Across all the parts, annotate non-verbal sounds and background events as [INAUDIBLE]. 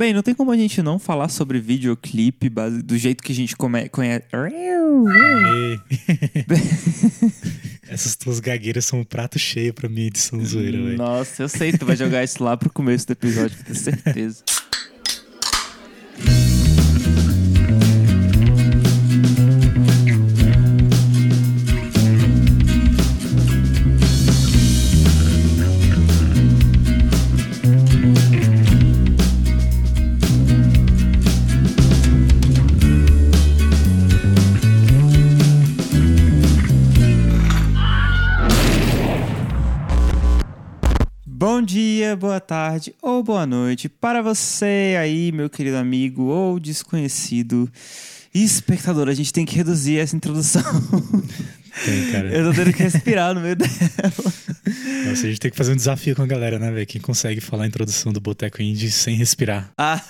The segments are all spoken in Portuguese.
Bem, não tem como a gente não falar sobre videoclipe base- do jeito que a gente come- conhece. Essas tuas gagueiras são um prato cheio pra minha edição zoeira, velho. Nossa, eu sei, tu vai jogar isso lá pro começo do episódio, tenho certeza. Tarde ou boa noite para você aí, meu querido amigo ou desconhecido espectador. A gente tem que reduzir essa introdução. [LAUGHS] Tem, cara. Eu tô tendo que respirar no meio dela. [LAUGHS] Nossa, a gente tem que fazer um desafio com a galera, né, velho? Quem consegue falar a introdução do Boteco Indie sem respirar. Ah,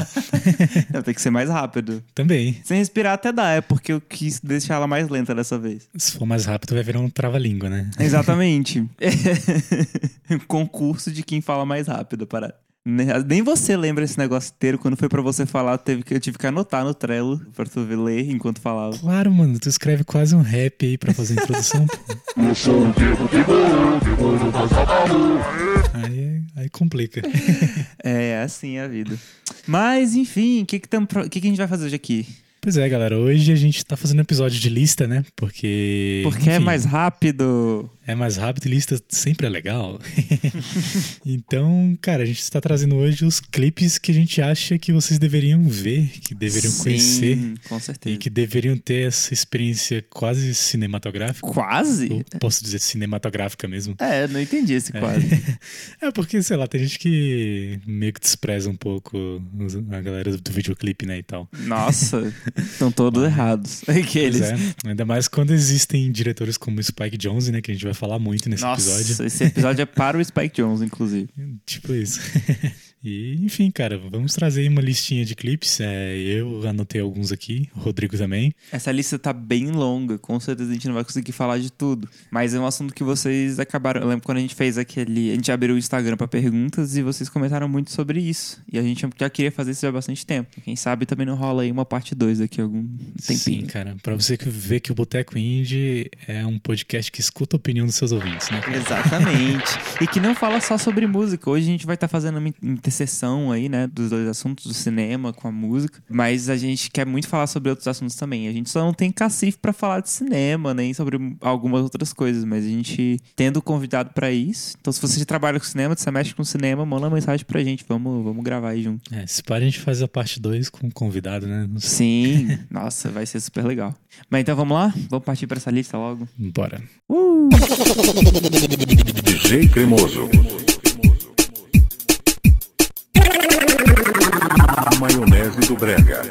[LAUGHS] não, tem que ser mais rápido. Também. Sem respirar até dá, é porque eu quis deixar ela mais lenta dessa vez. Se for mais rápido, vai virar um trava-língua, né? Exatamente. [LAUGHS] Concurso de quem fala mais rápido, para. Nem você lembra esse negócio inteiro. Quando foi pra você falar, teve que, eu tive que anotar no Trello pra tu ler enquanto falava. Claro, mano, tu escreve quase um rap aí pra fazer a introdução, pô. Aí, aí complica. É, é assim a vida. Mas, enfim, o que que, tam- que que a gente vai fazer hoje aqui? Pois é, galera, hoje a gente tá fazendo episódio de lista, né? Porque. Porque é enfim, mais rápido. É mais rápido e lista sempre é legal. [LAUGHS] então, cara, a gente está trazendo hoje os clipes que a gente acha que vocês deveriam ver, que deveriam Sim, conhecer Com e certeza. que deveriam ter essa experiência quase cinematográfica. Quase? Ou posso dizer cinematográfica mesmo. É, não entendi esse quase. [LAUGHS] É porque, sei lá, tem gente que meio que despreza um pouco a galera do videoclipe, né, e tal. Nossa, [LAUGHS] estão todos errados. Aqueles. [LAUGHS] Pois é, ainda mais quando existem diretores como o Spike Jonze, né, que a gente vai falar muito nesse Nossa, episódio. esse episódio é para o Spike Jones, inclusive. [LAUGHS] Tipo isso. [LAUGHS] e, enfim, cara, vamos trazer uma listinha de clipes. É, eu anotei alguns aqui, o Rodrigo também. Essa lista tá bem longa, com certeza a gente não vai conseguir falar de tudo. Mas é um assunto que vocês acabaram. Eu lembro quando a gente fez aquele. A gente abriu o Instagram pra perguntas e vocês comentaram muito sobre isso. E a gente já queria fazer isso há bastante tempo. Quem sabe também não rola aí uma parte 2 daqui a algum Sim, tempinho. cara, pra você que ver que o Boteco Indie é um podcast que escuta a opinião dos seus ouvintes, né? Exatamente. e que não fala só sobre música. Hoje a gente vai estar fazendo uma interseção aí, né, dos dois assuntos, do cinema com a música. Mas a gente quer muito falar sobre outros assuntos também. A gente só não tem cacife pra falar de cinema, nem sobre algumas outras coisas. Mas a gente tendo convidado pra isso. Então, se você trabalha com cinema, você mexe com cinema, manda uma mensagem pra gente. Vamos, vamos gravar aí junto. É, se pá, a gente faz a parte 2 com convidado, né? Não sei. Sim. [LAUGHS] Nossa, vai ser super legal. Mas então vamos lá? Vamos partir pra essa lista logo. Bora. DJ Cremoso. A maionese do Brega.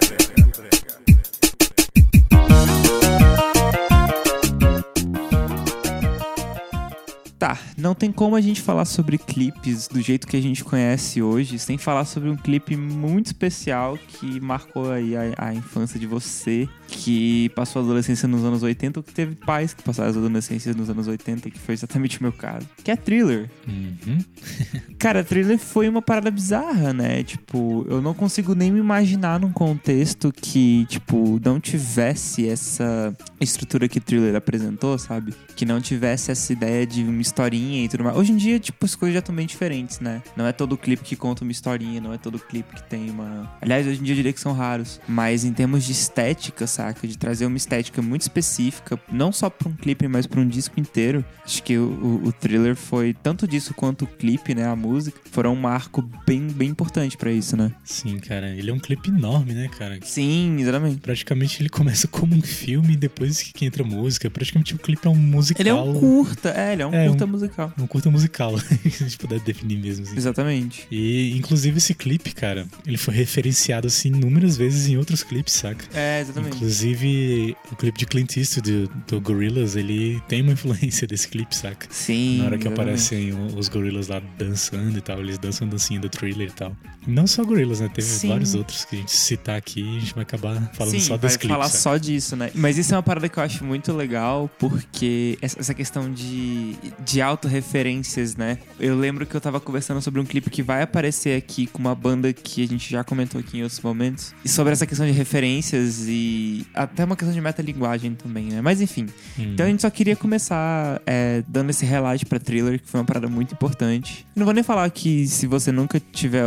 Tá, não tem como a gente falar sobre clipes do jeito que a gente conhece hoje sem falar sobre um clipe muito especial que marcou aí a, a infância de você, que passou a adolescência nos anos 80, ou que teve pais que passaram as adolescências nos anos 80, que foi exatamente o meu caso, que é Thriller. Uhum. [LAUGHS] Cara, Thriller foi uma parada bizarra, né? Tipo, eu não consigo nem me imaginar num contexto que, tipo, não tivesse essa estrutura que Thriller apresentou, sabe? Que não tivesse essa ideia de uma historinha e tudo mais. Hoje em dia, tipo, as coisas já estão bem diferentes, né? Não é todo clipe que conta uma historinha, não é todo clipe que tem uma. Aliás, hoje em dia eu diria que são raros. Mas em termos de estética, saca? De trazer uma estética muito específica, não só pra um clipe, mas pra um disco inteiro. Acho que o, o, o thriller foi tanto disso quanto o clipe, né? A música, foram um marco bem, bem importante pra isso, né? Sim, cara, ele é um clipe enorme, né, cara? Sim, exatamente. Praticamente ele começa como um filme e depois que entra música. Praticamente o clipe é um musical. Ele é um curta, é, ele é um É, curta musical. Um curta musical, [LAUGHS] se a gente puder definir mesmo assim. Exatamente. E, inclusive, esse clipe, cara, ele foi referenciado, assim, inúmeras vezes em outros clipes, saca? É, exatamente. Inclusive, o clipe de Clint Eastwood do, do Gorillaz, ele tem uma [LAUGHS] influência desse clipe, saca? Sim. Na hora que exatamente. aparecem os gorilas lá dançando e tal, eles dançam a dancinha do thriller e tal. Não só gorilas, né? Teve Sim. vários outros que a gente citar aqui e a gente vai acabar falando Sim, só desse clipe. falar saca? só disso, né? Mas isso é uma parada que eu acho muito legal, porque essa questão de, de referências, né? Eu lembro que eu tava conversando sobre um clipe que vai aparecer aqui com uma banda que a gente já comentou aqui em outros momentos. E sobre essa questão de referências e até uma questão de metalinguagem também, né? Mas enfim. Hum. Então a gente só queria começar é, dando esse highlight pra thriller, que foi uma parada muito importante. Eu não vou nem falar que se você nunca tiver.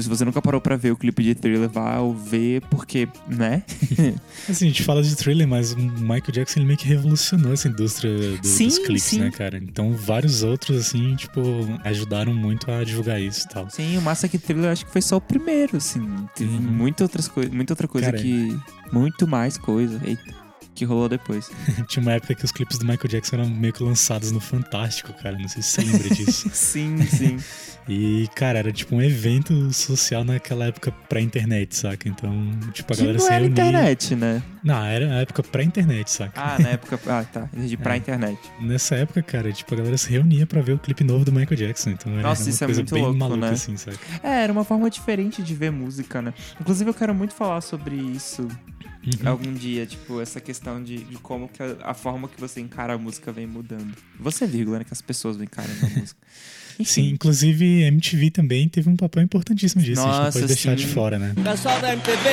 Se você nunca parou pra ver o clipe de thriller, vá ou ver, porque, né? [LAUGHS] Assim, a gente fala de thriller, mas o Michael Jackson ele meio que revolucionou essa indústria do- Sim, dos clipes, sim. né, cara? Então vários outros, assim, tipo, ajudaram muito a divulgar isso e tal. Sim, o massa é que thriller acho que foi só o primeiro, assim. Teve Uhum. muita, outras muita outra coisa Cara, que. Muito mais coisa. Eita. Que rolou depois. [LAUGHS] Tinha uma época que os clipes do Michael Jackson eram meio que lançados no Fantástico, cara. Não sei se você lembra disso. [LAUGHS] sim, sim. [LAUGHS] E, cara, era tipo um evento social naquela época pré-internet, saca? Então, tipo, a que galera não se era reunia. internet, né? Não, era a época pré-internet, saca? Ah, na época. Ah, tá. Pra É. internet. Nessa época, cara, tipo, a galera se reunia pra ver o clipe novo do Michael Jackson. Então era Nossa, uma isso é muito bem louco, maluca, né? assim, saca? É, era uma forma diferente de ver música, né? Inclusive, eu quero muito falar sobre isso Uhum. algum dia, tipo, essa questão de, de como que a, a forma que você encara a música vem mudando. Você, vírgula, né? Que as pessoas vão encarando a [LAUGHS] música. Sim, inclusive MTV também teve um papel importantíssimo disso. a gente Nossa, não pode deixar de sim. fora, né? Pessoal da MTV,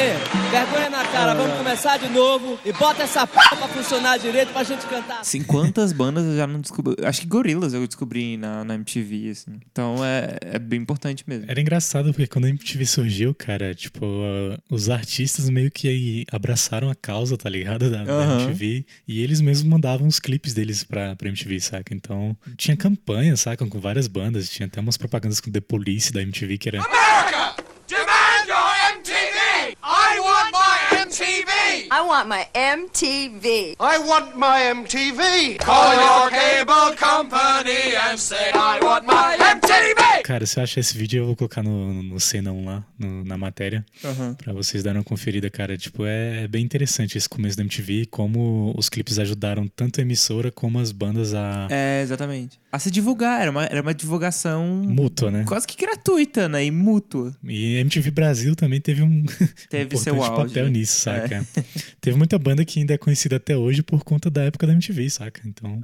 vergonha na cara, vamos começar de novo e bota essa p pra funcionar direito pra gente cantar. Assim, quantas bandas eu já não descobri? Acho que Gorillaz eu descobri na, na MTV, assim. Então é, é bem importante mesmo. Era engraçado porque quando a MTV surgiu, cara, tipo, uh, os artistas meio que aí abraçaram a causa, tá ligado? Da, da Aham. MTV. E eles mesmos mandavam os clipes deles pra, pra MTV, saca? Então, tinha campanha, saca? Com várias bandas. Tinha até umas propagandas com The Police da MTV, que era. America! Demand your MTV! I want my MTV! I want my MTV. I want my MTV! Call your cable company and say I want my MTV! Cara, se eu achar esse vídeo, eu vou colocar no, no cena 1 lá, no- na matéria, Aham. pra vocês darem uma conferida, cara. Tipo, é, é bem interessante esse começo da MTV, como os clipes ajudaram tanto a emissora como as bandas a. É, exatamente. A se divulgar, era uma, era uma divulgação Mútua, né? quase que gratuita, né? E mútua. E MTV Brasil também teve um [LAUGHS] Teve importante seu auge. papel né? nisso, saca? [LAUGHS] teve muita banda que ainda é conhecida até hoje por conta da época da MTV, saca? Então,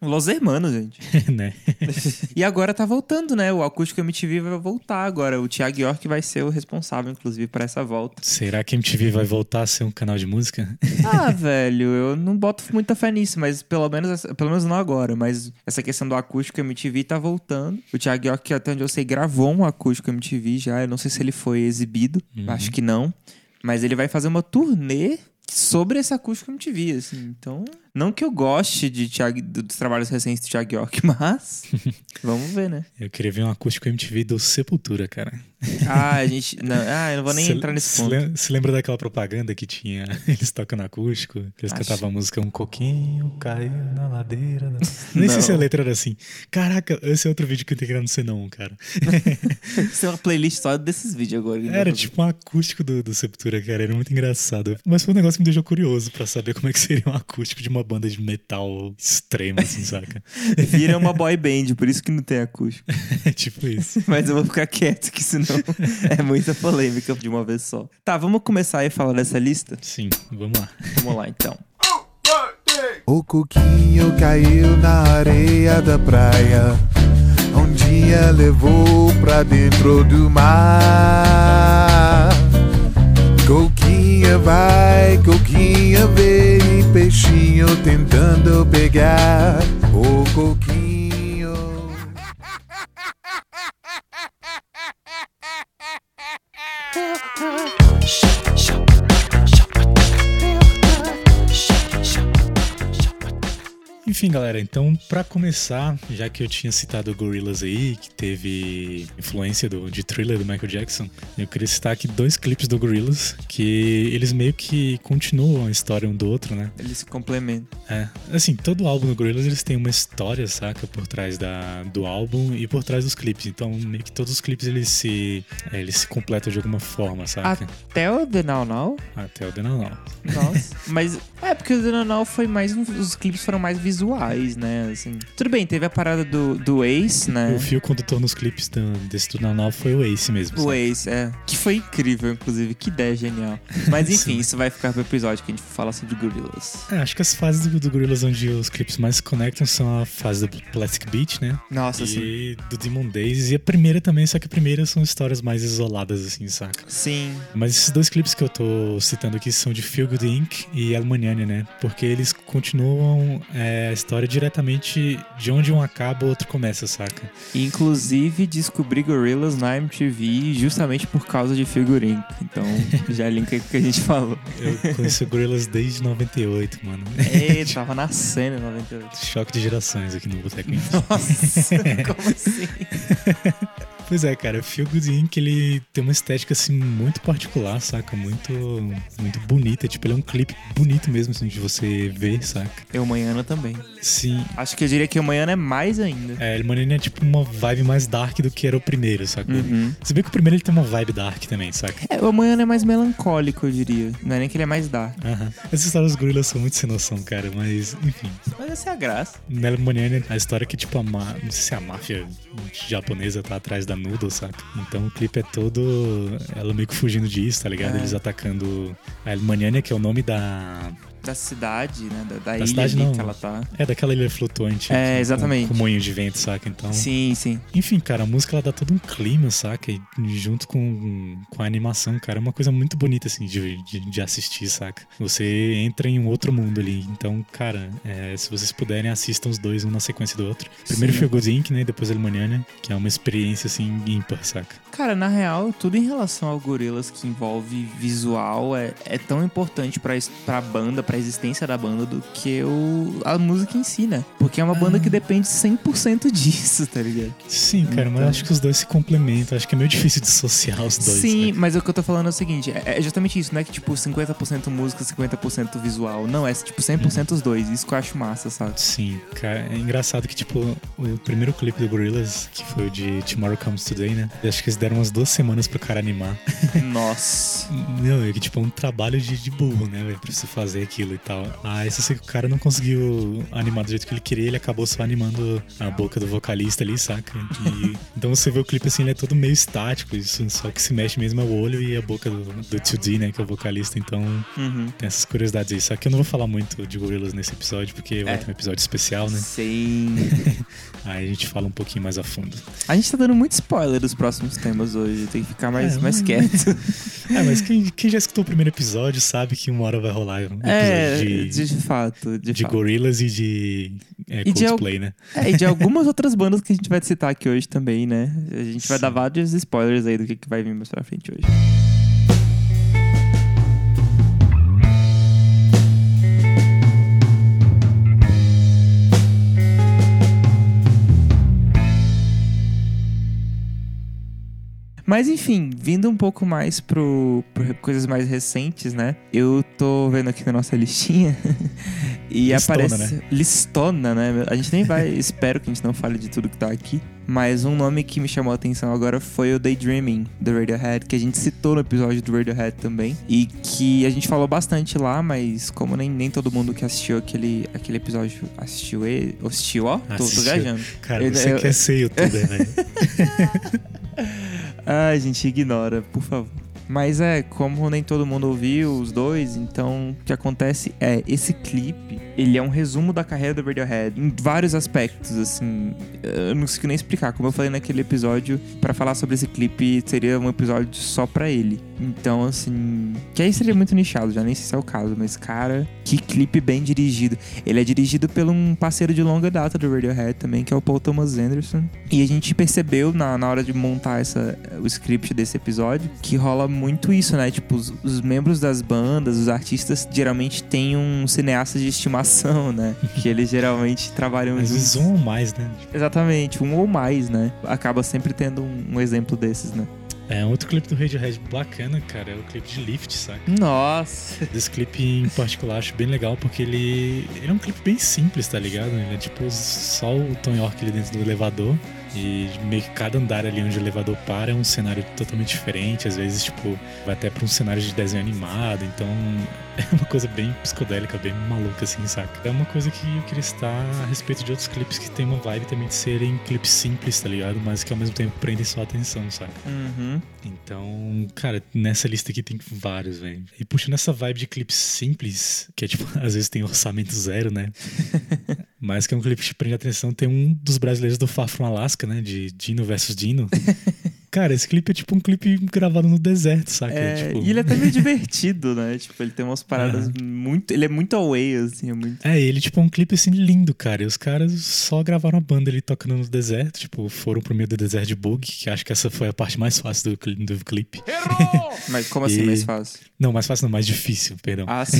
Los Hermanos, gente. [LAUGHS] né? E agora tá voltando, né? O Acústico MTV vai voltar agora. O Thiago York vai ser o responsável, inclusive, por essa volta. Será que MTV vai voltar a ser um canal de música? Ah, velho, eu não boto muita fé nisso, mas pelo menos, pelo menos não agora. Mas essa questão do acústico MTV tá voltando. O Thiago York, até onde eu sei, gravou um acústico MTV já. Eu não sei se ele foi exibido, acho que não. Mas ele vai fazer uma turnê sobre esse acústico MTV, assim. Então, não que eu goste de Thiago- dos trabalhos recentes do Thiago York, [LAUGHS] mas [LAUGHS] vamos ver, né? Eu queria ver um acústico MTV do Sepultura, cara. Ah, a gente. Não, ah, eu não vou nem Cê- entrar nesse ponto. Você lembra daquela propaganda que tinha [LAUGHS] eles tocando acústico? Que eles Acho- cantavam a música Um coquinho caiu na ladeira. Da... Nem sei se a Não. letra era assim. Caraca, esse é outro vídeo que eu tenho que criar no Senão, cara. Isso é uma playlist só desses vídeos agora. Era tipo um acústico do, do Sepultura, cara. Era muito engraçado. Mas foi um negócio que me deixou curioso pra saber como é que seria um acústico de uma banda de metal extremo, assim, [LAUGHS] saca? Vira uma boy band, por isso que não tem acústico. É [LAUGHS] tipo isso. [LAUGHS] Mas eu vou ficar quieto, que senão é muita polêmica de uma vez só. Tá, vamos começar aí a falar dessa lista? Sim, vamos lá. Vamos lá, então. O coquinho caiu na areia da praia. Um dia levou pra dentro do mar. Coquinha vai, coquinha vem, peixinho tentando pegar o coquinho. Enfim, galera, então pra começar, já que eu tinha citado o Gorillaz aí, que teve influência do, de thriller do Michael Jackson, eu queria citar aqui dois clipes do Gorillaz, que eles meio que continuam a história um do outro, né? Eles se complementam. É, assim, todo álbum do Gorillaz eles têm uma história, saca, por trás da, do álbum e por trás dos clipes. Então, meio que todos os clipes eles se, é, eles se completam de alguma forma, saca? Até o The Now Now? Até o The Now Now. Nossa. [LAUGHS] Mas é porque o Now foi mais. um- Os clipes foram mais visuais, né? Assim, tudo bem, teve a parada do, do Ace, né? O fio condutor nos clipes do, desse na nova foi o Ace mesmo. O sabe? Ace, é. Que foi incrível, inclusive. Que ideia genial. Mas [LAUGHS] enfim, isso vai ficar pro episódio que a gente fala sobre Gorillaz. É, acho que as fases do, do Gorillaz onde os clipes mais se conectam são a fase do Plastic Beach, né? Nossa, sim. e do Demon Days. E a primeira também, só que a primeira são histórias mais isoladas, assim, saca? Sim. Mas esses dois clipes que eu tô citando aqui são de Feel Good Inc. e Né? Porque eles continuam é, a história diretamente de onde um acaba, o outro começa, saca? Inclusive, descobri Gorillaz na MTV justamente por causa de figurinha. Então, [LAUGHS] já linka com o que a gente falou. Eu conheci o Gorillaz desde 98, mano. Ei, [LAUGHS] tava nascendo em 98. Choque de gerações aqui no Boteco. Nossa, [LAUGHS] como assim? Pois é, cara, Feel Good Inc. ele tem uma estética assim muito particular, saca? Muito muito bonita, tipo, ele é um clipe bonito mesmo assim de você ver, saca? Eu Manhana também. Sim. Acho que eu diria que o Manhana é mais ainda. É, ele Manini é tipo uma vibe mais dark do que era o primeiro, saca? Uhum. Se bem que o primeiro ele tem uma vibe dark também, saca? É, o Manhana é mais melancólico, eu diria. Não é nem que ele é mais dark. Aham. Essas histórias dos gorilas são muito sem noção, cara, mas enfim. Mas essa é a graça. Nella Maniani, a história é que, tipo, a má... não sei se a máfia japonesa tá atrás da Noodle, saca? Então o clipe é todo ela meio que fugindo disso, tá ligado? É. Eles atacando a Maniani, que é o nome da. Da cidade, né? Da, da ilha cidade, não. que ela tá. É daquela ilha flutuante. É, com- exatamente. Com, moinho de vento, saca? Então. Sim, sim. Enfim, cara, a música ela dá todo um clima, saca? E junto com, com a animação, cara, é uma coisa muito bonita, assim, de, de, de assistir, saca? Você entra em um outro mundo ali. Então, cara, é, se vocês puderem, assistam os dois, um na sequência do outro. Primeiro Sim. Feel Good Inc., né? E depois Alemaniana, que é uma experiência, assim, ímpar, saca? Cara, na real, tudo em relação ao Gorillaz que envolve visual é, é tão importante pra, pra banda, pra existência da banda, do que o, a música em si, né? Porque é uma banda que depende 100% disso, tá ligado? Sim, cara, mas Então- acho que os dois se complementam. Acho que é meio difícil dissociar os dois. Sim, saca? mas o que eu tô falando é o seguinte: é é justamente isso, não é que tipo 50% música, 50% visual. Não, é tipo 100% os dois. Isso que eu acho massa, sabe? Sim, cara, é engraçado que, tipo, o primeiro clipe do Gorillaz, que foi o de Tomorrow Comes Today, né? eu Acho que eles deram umas duas semanas pro cara animar. [LAUGHS] Nossa. Não, é que, tipo, é um trabalho de, de burro, né, velho, pra você fazer aquilo e tal. Ah, isso sei que o cara não conseguiu animar do jeito que ele queria, ele acabou só animando a boca do vocalista ali, saca? E, [LAUGHS] então você vê o clipe assim, ele é todo meio estático, isso, só que se mexe mesmo é o olho e a boca do, do 2D, né, que é o vocalista, então Uhum. tem essas curiosidades aí. Só que eu não vou falar muito de Gorillaz nesse episódio, porque vai É. ter um episódio especial, né? Sim. [LAUGHS] Aí a gente fala um pouquinho mais a fundo. A gente tá dando muito spoiler dos próximos temas hoje. Tem que ficar mais, É, mais quieto. [LAUGHS] É, mas quem, quem já escutou o primeiro episódio sabe que uma hora vai rolar um episódio É, de, de, de fato. De, de fato. Gorillaz e de é, E de al- Coldplay, né? [LAUGHS] É, e de algumas [LAUGHS] outras bandas que a gente vai citar aqui hoje também, né? A gente vai Sim. dar vários spoilers aí do que, que vai vir mais pra frente hoje. Mas enfim, vindo um pouco mais pro, pro coisas mais recentes, né? Eu tô vendo aqui na nossa listinha [LAUGHS] e Listona, aparece listona, né? A gente nem vai, espero que a gente não fale de tudo que tá aqui, mas um nome que me chamou a atenção agora foi o Daydreaming do Radiohead, que a gente citou no episódio do Radiohead também e que a gente falou bastante lá, mas como nem, nem todo mundo que assistiu aquele, aquele episódio assistiu ele, assistiu, ó, tô, tô viajando. Cara, você eu- quer ser [LAUGHS] youtuber, velho. [LAUGHS] Ai, gente, ignora, por favor. Mas é, como nem todo mundo ouviu os dois, então o que acontece é, esse clipe, ele é um resumo da carreira do Radiohead em vários aspectos, assim, eu não consigo nem explicar. Como eu falei naquele episódio, pra falar sobre esse clipe seria um episódio só pra ele. Então, assim, que aí seria muito nichado, já nem sei se é o caso, mas cara, que clipe bem dirigido. Ele é dirigido por um parceiro de longa data do Radiohead também, que é o Paul Thomas Anderson. E a gente percebeu na, na hora de montar essa, o script desse episódio que rola isso, né? Tipo, os, os membros das bandas, os artistas, geralmente têm um cineasta de estimação, né? [LAUGHS] Que eles geralmente trabalham Às vezes juntos. um ou mais, né? Exatamente, um ou mais, né? Acaba sempre tendo um, um exemplo desses, né? É, outro clipe do Radiohead bacana, cara, é o clipe de Lift, saca? Nossa! [LAUGHS] Desse clipe em particular acho bem legal porque ele, ele é um clipe bem simples, tá ligado? Ele é tipo só o Tom York ali dentro do elevador E meio que cada andar ali onde o elevador para é um cenário totalmente diferente. Às vezes, tipo, vai até pra um cenário de desenho animado. Então é uma coisa bem psicodélica, bem maluca, assim, saca? É uma coisa que eu queria estar a respeito de outros clipes que tem uma vibe também de serem clipes simples, tá ligado? Mas que ao mesmo tempo prendem sua atenção, saca? Uhum. Então, cara, nessa lista aqui tem vários, velho. E puxando essa vibe de clipes simples, que é tipo, [LAUGHS] às vezes tem orçamento zero, né? [LAUGHS] Mas que é um clipe que prende a atenção, tem um dos brasileiros do Far From Alaska, né? De Dino versus Dino. [LAUGHS] Cara, esse clipe é tipo um clipe gravado no deserto, saca? É, tipo... E ele é até meio [LAUGHS] divertido, né? Tipo, ele tem umas paradas muito. Ele é muito away, assim, é muito. É, ele tipo é um clipe assim lindo, cara. E os caras só gravaram a banda ali tocando no deserto, tipo, foram pro meio do deserto de Bug, que acho que essa foi a parte mais fácil do, cli- do clipe. [LAUGHS] Mas como assim E- mais fácil? Não, mais fácil não, mais difícil, perdão. Ah, só.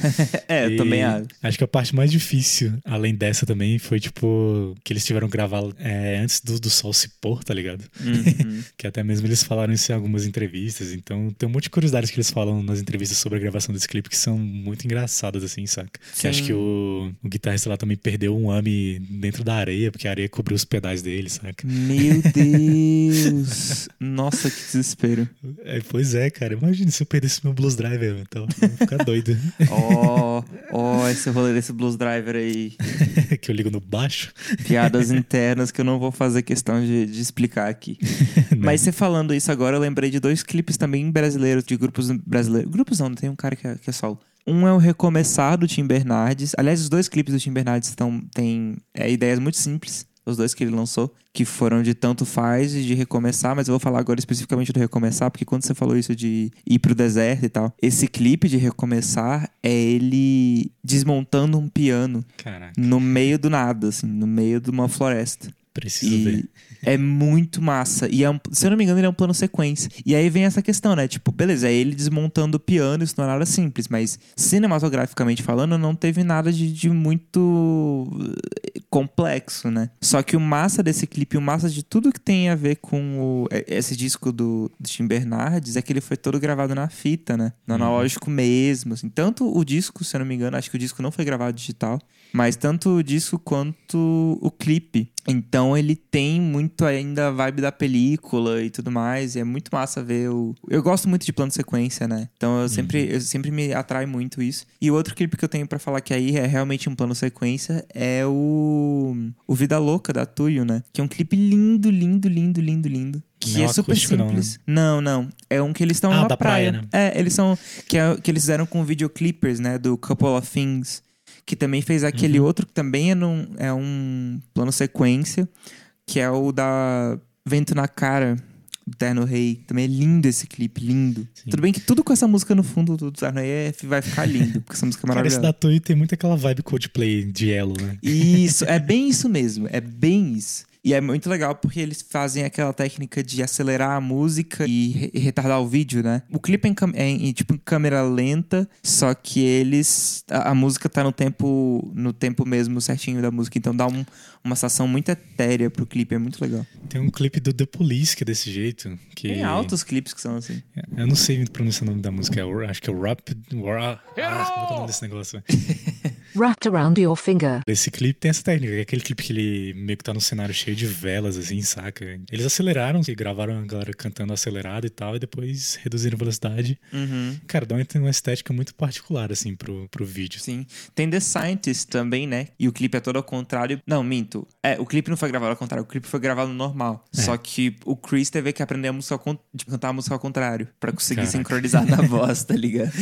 [LAUGHS] é, eu E também acho. Acho que a parte mais difícil, além dessa também, foi tipo que eles tiveram que gravar é, antes do, do sol se pôr, tá ligado? Uhum. Que até mesmo eles falaram isso em algumas entrevistas. Então tem um monte de curiosidades que eles falam nas entrevistas sobre a gravação desse clipe que são muito engraçadas, assim, saca? Que Sim. acho que o, o guitarrista lá também perdeu um AMI dentro da areia, porque a areia cobriu os pedais dele, saca? Meu [LAUGHS] Deus! Nossa, que desespero. É, pois é, cara. Imagina se eu perdesse meu Blues Driver, então eu ia ficar doido. [LAUGHS] Ó, ó, esse rolê desse Blues Driver aí. [LAUGHS] que eu ligo no baixo. Piadas internas que eu não vou fazer questão de, de explicar aqui. Mas você falando isso agora, eu lembrei de dois clipes também brasileiros, de grupos brasileiros. Grupos não, tem um cara que é, que é solo. Um é o Recomeçar do Tim Bernardes. Aliás, os dois clipes do Tim Bernardes estão, têm é, ideias muito simples. Os dois que ele lançou, que foram de Tanto Faz e de Recomeçar, mas eu vou falar agora especificamente do Recomeçar, porque quando você falou isso de ir pro deserto e tal, esse clipe de Recomeçar é ele desmontando um piano Caraca, no meio do nada, assim, no meio de uma floresta. preciso E ver. É muito massa. E é um- se eu não me engano, ele é um plano sequência. E aí vem essa questão, né? Tipo, beleza, é ele desmontando o piano, isso não é nada simples, mas cinematograficamente falando, não teve nada de, de muito eh, complexo, né? Só que o massa desse clipe, o massa de tudo que tem a ver com o- eh, esse disco do, do Tim Bernardes é que ele foi todo gravado na fita, né? No analógico mesmo. Assim. Tanto o disco, se eu não me engano, acho que o disco não foi gravado digital. Mas tanto o disco quanto o clipe. Então ele tem muito ainda a vibe da película e tudo mais. E é muito massa ver o. Eu gosto muito de plano sequência, né? Então eu sempre, eu sempre me atrai muito isso. E o outro clipe que eu tenho pra falar que aí é realmente um plano sequência é o. O Vida Louca da Tuyo, né? Que é um clipe lindo, lindo, lindo, lindo, lindo. Que Não é é super acústico, não, simples. Não, não, É um que eles estão Ah, na praia, praia. né? É, eles são. Que, é, que eles fizeram com videoclippers, né? Do Couple of Things. Que também fez aquele Uhum. outro que também é, num, é um plano sequência. Que é o da Vento na Cara, do Terno Rei. Também é lindo esse clipe, lindo. Tudo bem que tudo com essa música no fundo do Terno Rei é- vai ficar lindo, porque essa música é Cara, esse maravilhosa. da Toei tem muito aquela vibe Coldplay de Yellow, né? Isso, é bem isso mesmo, é bem isso. E é muito legal porque eles fazem aquela técnica de acelerar a música e, re- retardar o vídeo, né? O clipe é em, é em, tipo em câmera lenta, só que eles a, a música tá no tempo no tempo mesmo certinho da música, então dá um- uma sensação muito etérea pro clipe, é muito legal. Tem um clipe do The Police que é desse jeito. Que... Tem altos clipes que são assim. Eu não sei pronunciar o nome da música, é acho que é o Rap. Ra- Ah, como é é o nome desse negócio? [LAUGHS] Wrapped around your finger. Esse clipe tem essa técnica, que é aquele clipe que ele meio que tá num cenário cheio de velas, assim, saca? Eles aceleraram, e gravaram a galera cantando acelerado e tal, e depois reduziram a velocidade. Uhum. Cara, dá uma, tem uma estética muito particular, assim, pro, pro vídeo. Sim. Tem The Scientist também, né? E o clipe é todo ao contrário. Não, minto. É, o clipe não foi gravado ao contrário, o clipe foi gravado normal. É. Só que o Chris teve que aprender a música ao de cantar a música ao contrário. Pra conseguir Caraca. sincronizar na [LAUGHS] voz, tá ligado?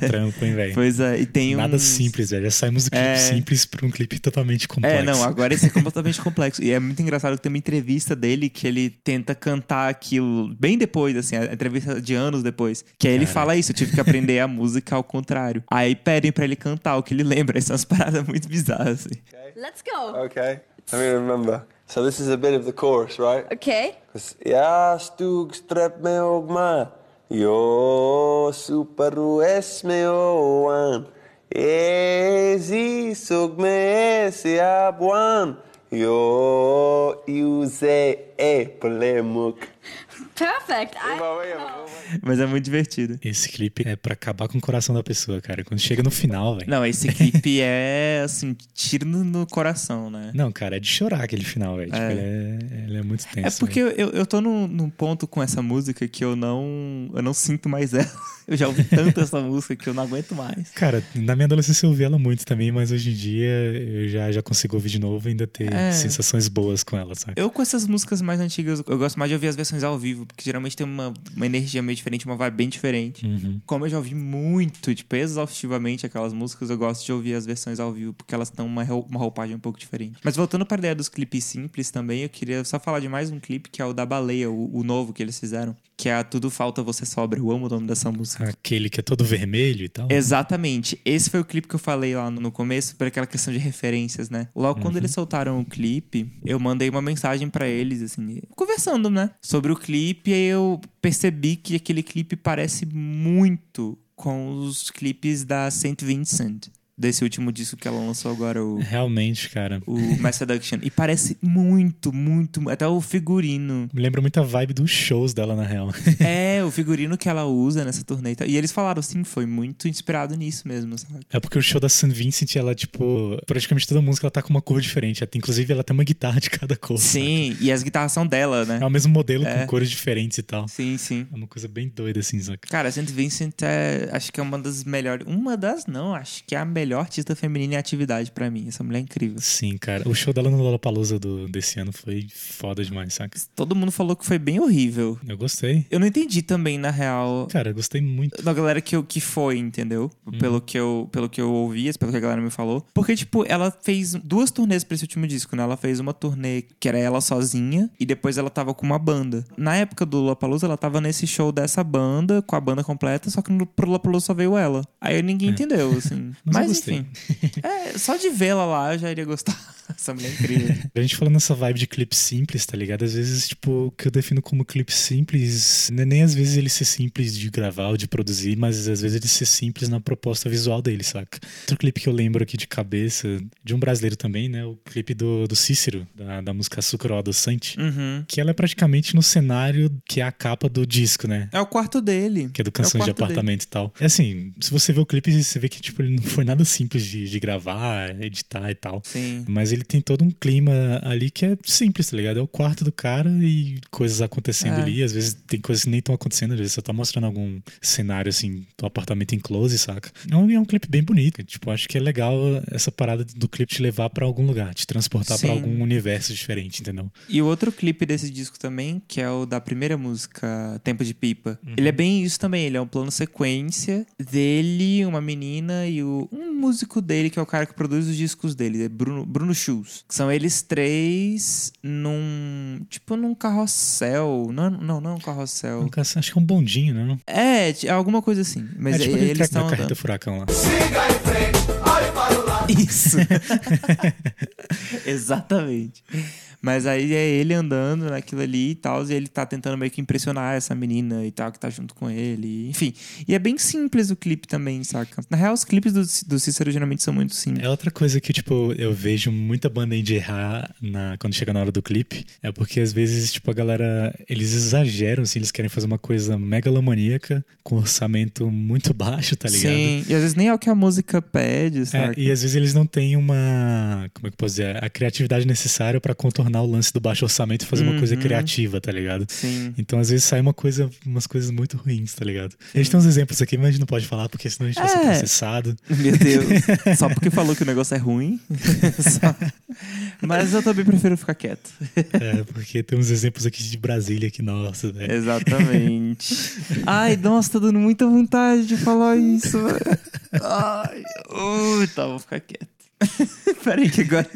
Trampo, hein, velho? Pois é, e tem um. Nada simples, velho. Já saímos do clipe É. simples pra um clipe totalmente complexo. É, não, agora esse é [LAUGHS] completamente complexo. E é muito engraçado que tem uma entrevista dele que ele tenta cantar aquilo bem depois, assim, a entrevista de anos depois. Que aí ele Caraca. fala isso, eu tive que aprender a música ao contrário. Aí pedem pra ele cantar o que ele lembra. Essas paradas muito bizarras, assim. Let's go. Okay, let me remember. So this is a bit of the chorus, right? Okay. Ja stod strep og meg, jo med oan. Ezi sugme se abuan yo yuze e plemuk. Perfect. I... Mas é muito divertido. Esse clipe é pra acabar com o coração da pessoa, cara. Quando chega no final, velho. Não, esse clipe é, assim, tiro no, no coração, né? Não, cara, é de chorar aquele final, velho. Tipo, É. ele é, ele é muito tenso. É porque eu, eu, eu tô num, num ponto com essa música que eu não, eu não sinto mais ela. [LAUGHS] Eu já ouvi tanto essa música que eu não aguento mais. Cara, na minha adolescência eu ouvi ela muito também, mas hoje em dia eu já, já consigo ouvir de novo e ainda ter É. sensações boas com ela, sabe? Eu com essas músicas mais antigas, eu gosto mais de ouvir as versões ao vivo, porque geralmente tem uma, uma energia meio diferente, uma vibe bem diferente. Uhum. Como eu já ouvi muito, tipo, exaustivamente aquelas músicas, eu gosto de ouvir as versões ao vivo, porque elas têm uma, uma roupagem um pouco diferente. Mas voltando para a ideia dos clipes simples também, eu queria só falar de mais um clipe, que é o da Baleia, o, o novo que eles fizeram, que é a Tudo Falta Você Sobra. Eu amo o nome dessa música. Aquele que é todo vermelho e tal. Exatamente. Esse foi o clipe que eu falei lá no no começo, por aquela questão de referências, né? Logo quando eles soltaram o clipe, eu mandei uma mensagem pra eles, assim, conversando, né? Sobre o clipe, e aí eu percebi que aquele clipe parece muito com os clipes da Saint Vincent, desse último disco que ela lançou agora, o. Realmente, cara. O Mass Seduction. E parece muito, muito. Até o figurino. Me lembra muito a vibe dos shows dela, na real. [LAUGHS] É, o figurino que ela usa nessa turnê. e eles falaram, sim, foi muito inspirado nisso mesmo, sabe? É porque o show da St. Vincent, ela, tipo, praticamente toda música ela tá com uma cor diferente. Inclusive, ela tem uma guitarra de cada cor. Sim, e as guitarras são dela, né? É o mesmo modelo É. com cores diferentes e tal. Sim, sim. É uma coisa bem doida, assim, saca? Cara, St. Vincent é, acho que é uma das melhores. Uma das, não, acho que é a melhor artista feminina em atividade pra mim. Essa mulher é incrível. Sim, cara. O show dela no Lollapalooza do, desse ano foi foda demais, saca? Todo mundo falou que foi bem horrível. Eu gostei. Eu não entendi também, na real. Cara, eu gostei muito. Da galera que, eu, que foi, entendeu? Pelo, que eu, pelo que eu ouvi, pelo que a galera me falou. Porque, tipo, ela fez duas turnês pra esse último disco, né? Ela fez uma turnê que era ela sozinha e depois ela tava com uma banda. Na época do Lollapalooza, ela tava nesse show dessa banda, com a banda completa, só que no, pro Lollapalooza só veio ela. Aí ninguém entendeu, assim. [LAUGHS] Mas Mas, gostei. É, só de vê-la lá, eu já iria gostar. [LAUGHS] Essa mulher é incrível. A gente falando nessa vibe de clipe simples, tá ligado? Às vezes, tipo, o que eu defino como clipe simples, não é nem às vezes ele ser simples de gravar ou de produzir, mas às vezes ele ser simples na proposta visual dele, saca? Outro clipe que eu lembro aqui de cabeça, de um brasileiro também, né? O clipe do, do Cícero, da, da música Açúcar Adoçante, Uhum. que ela é praticamente no cenário que é a capa do disco, né? É o quarto dele. Que é do É o Canções de quarto dele. Apartamento e tal. É assim, se você vê o clipe, você vê que, tipo, ele não foi nada simples de, de gravar, editar e tal. Sim. Mas ele tem todo um clima ali que é simples, tá ligado? É o quarto do cara e coisas acontecendo É. ali. Às vezes tem coisas que nem estão acontecendo, às vezes você tá mostrando algum cenário, assim, do apartamento em close, saca? É um, é um clipe bem bonito. Tipo, acho que é legal essa parada do clipe te levar pra algum lugar, te transportar pra Sim. algum universo diferente, entendeu? E o outro clipe desse disco também, que é o da primeira música, Tempo de Pipa. Ele é bem isso também, ele é um plano sequência dele, uma menina e o, um músico dele, que é o cara que produz os discos dele, é Bruno, Bruno Schulz. Que são eles três num. Tipo num carrossel. Não, não, não é um carrossel. Um caça- acho que é um bondinho, né? É, é alguma coisa assim. Mas é tipo eles estão carreta andando. furacão lá. Isso. [LAUGHS] [LAUGHS] Exatamente. Mas aí é ele andando naquilo ali e tal, e ele tá tentando meio que impressionar essa menina e tal, que tá junto com ele. Enfim. E é bem simples o clipe também, saca? Na real, os clipes do, do Cícero geralmente são muito simples. É outra coisa que, tipo, eu vejo muita banda indie errar na, quando chega na hora do clipe. É porque às vezes, tipo, a galera. Eles exageram, assim, eles querem fazer uma coisa megalomaníaca com orçamento muito [LAUGHS] baixo, tá ligado? Sim, e às vezes nem é o que a música pede, É, saca? e às vezes eles não têm uma. Como é que eu posso dizer? A criatividade necessária pra contornar o lance do baixo orçamento e fazer uma coisa Uhum. criativa, tá ligado? Sim. Então às vezes sai uma coisa, umas coisas muito ruins, tá ligado? A gente tem uns exemplos aqui, mas a gente não pode falar porque senão a gente vai ser É. processado. [LAUGHS] Meu Deus. [LAUGHS] Só porque falou que o negócio é ruim. [LAUGHS] Mas eu também prefiro ficar quieto. É, porque tem uns exemplos aqui de Brasília que, nossa, velho. Exatamente. Ai, nossa, tá dando muita vontade de falar isso. Ai, ui, tá, vou ficar quieto. Peraí que agora...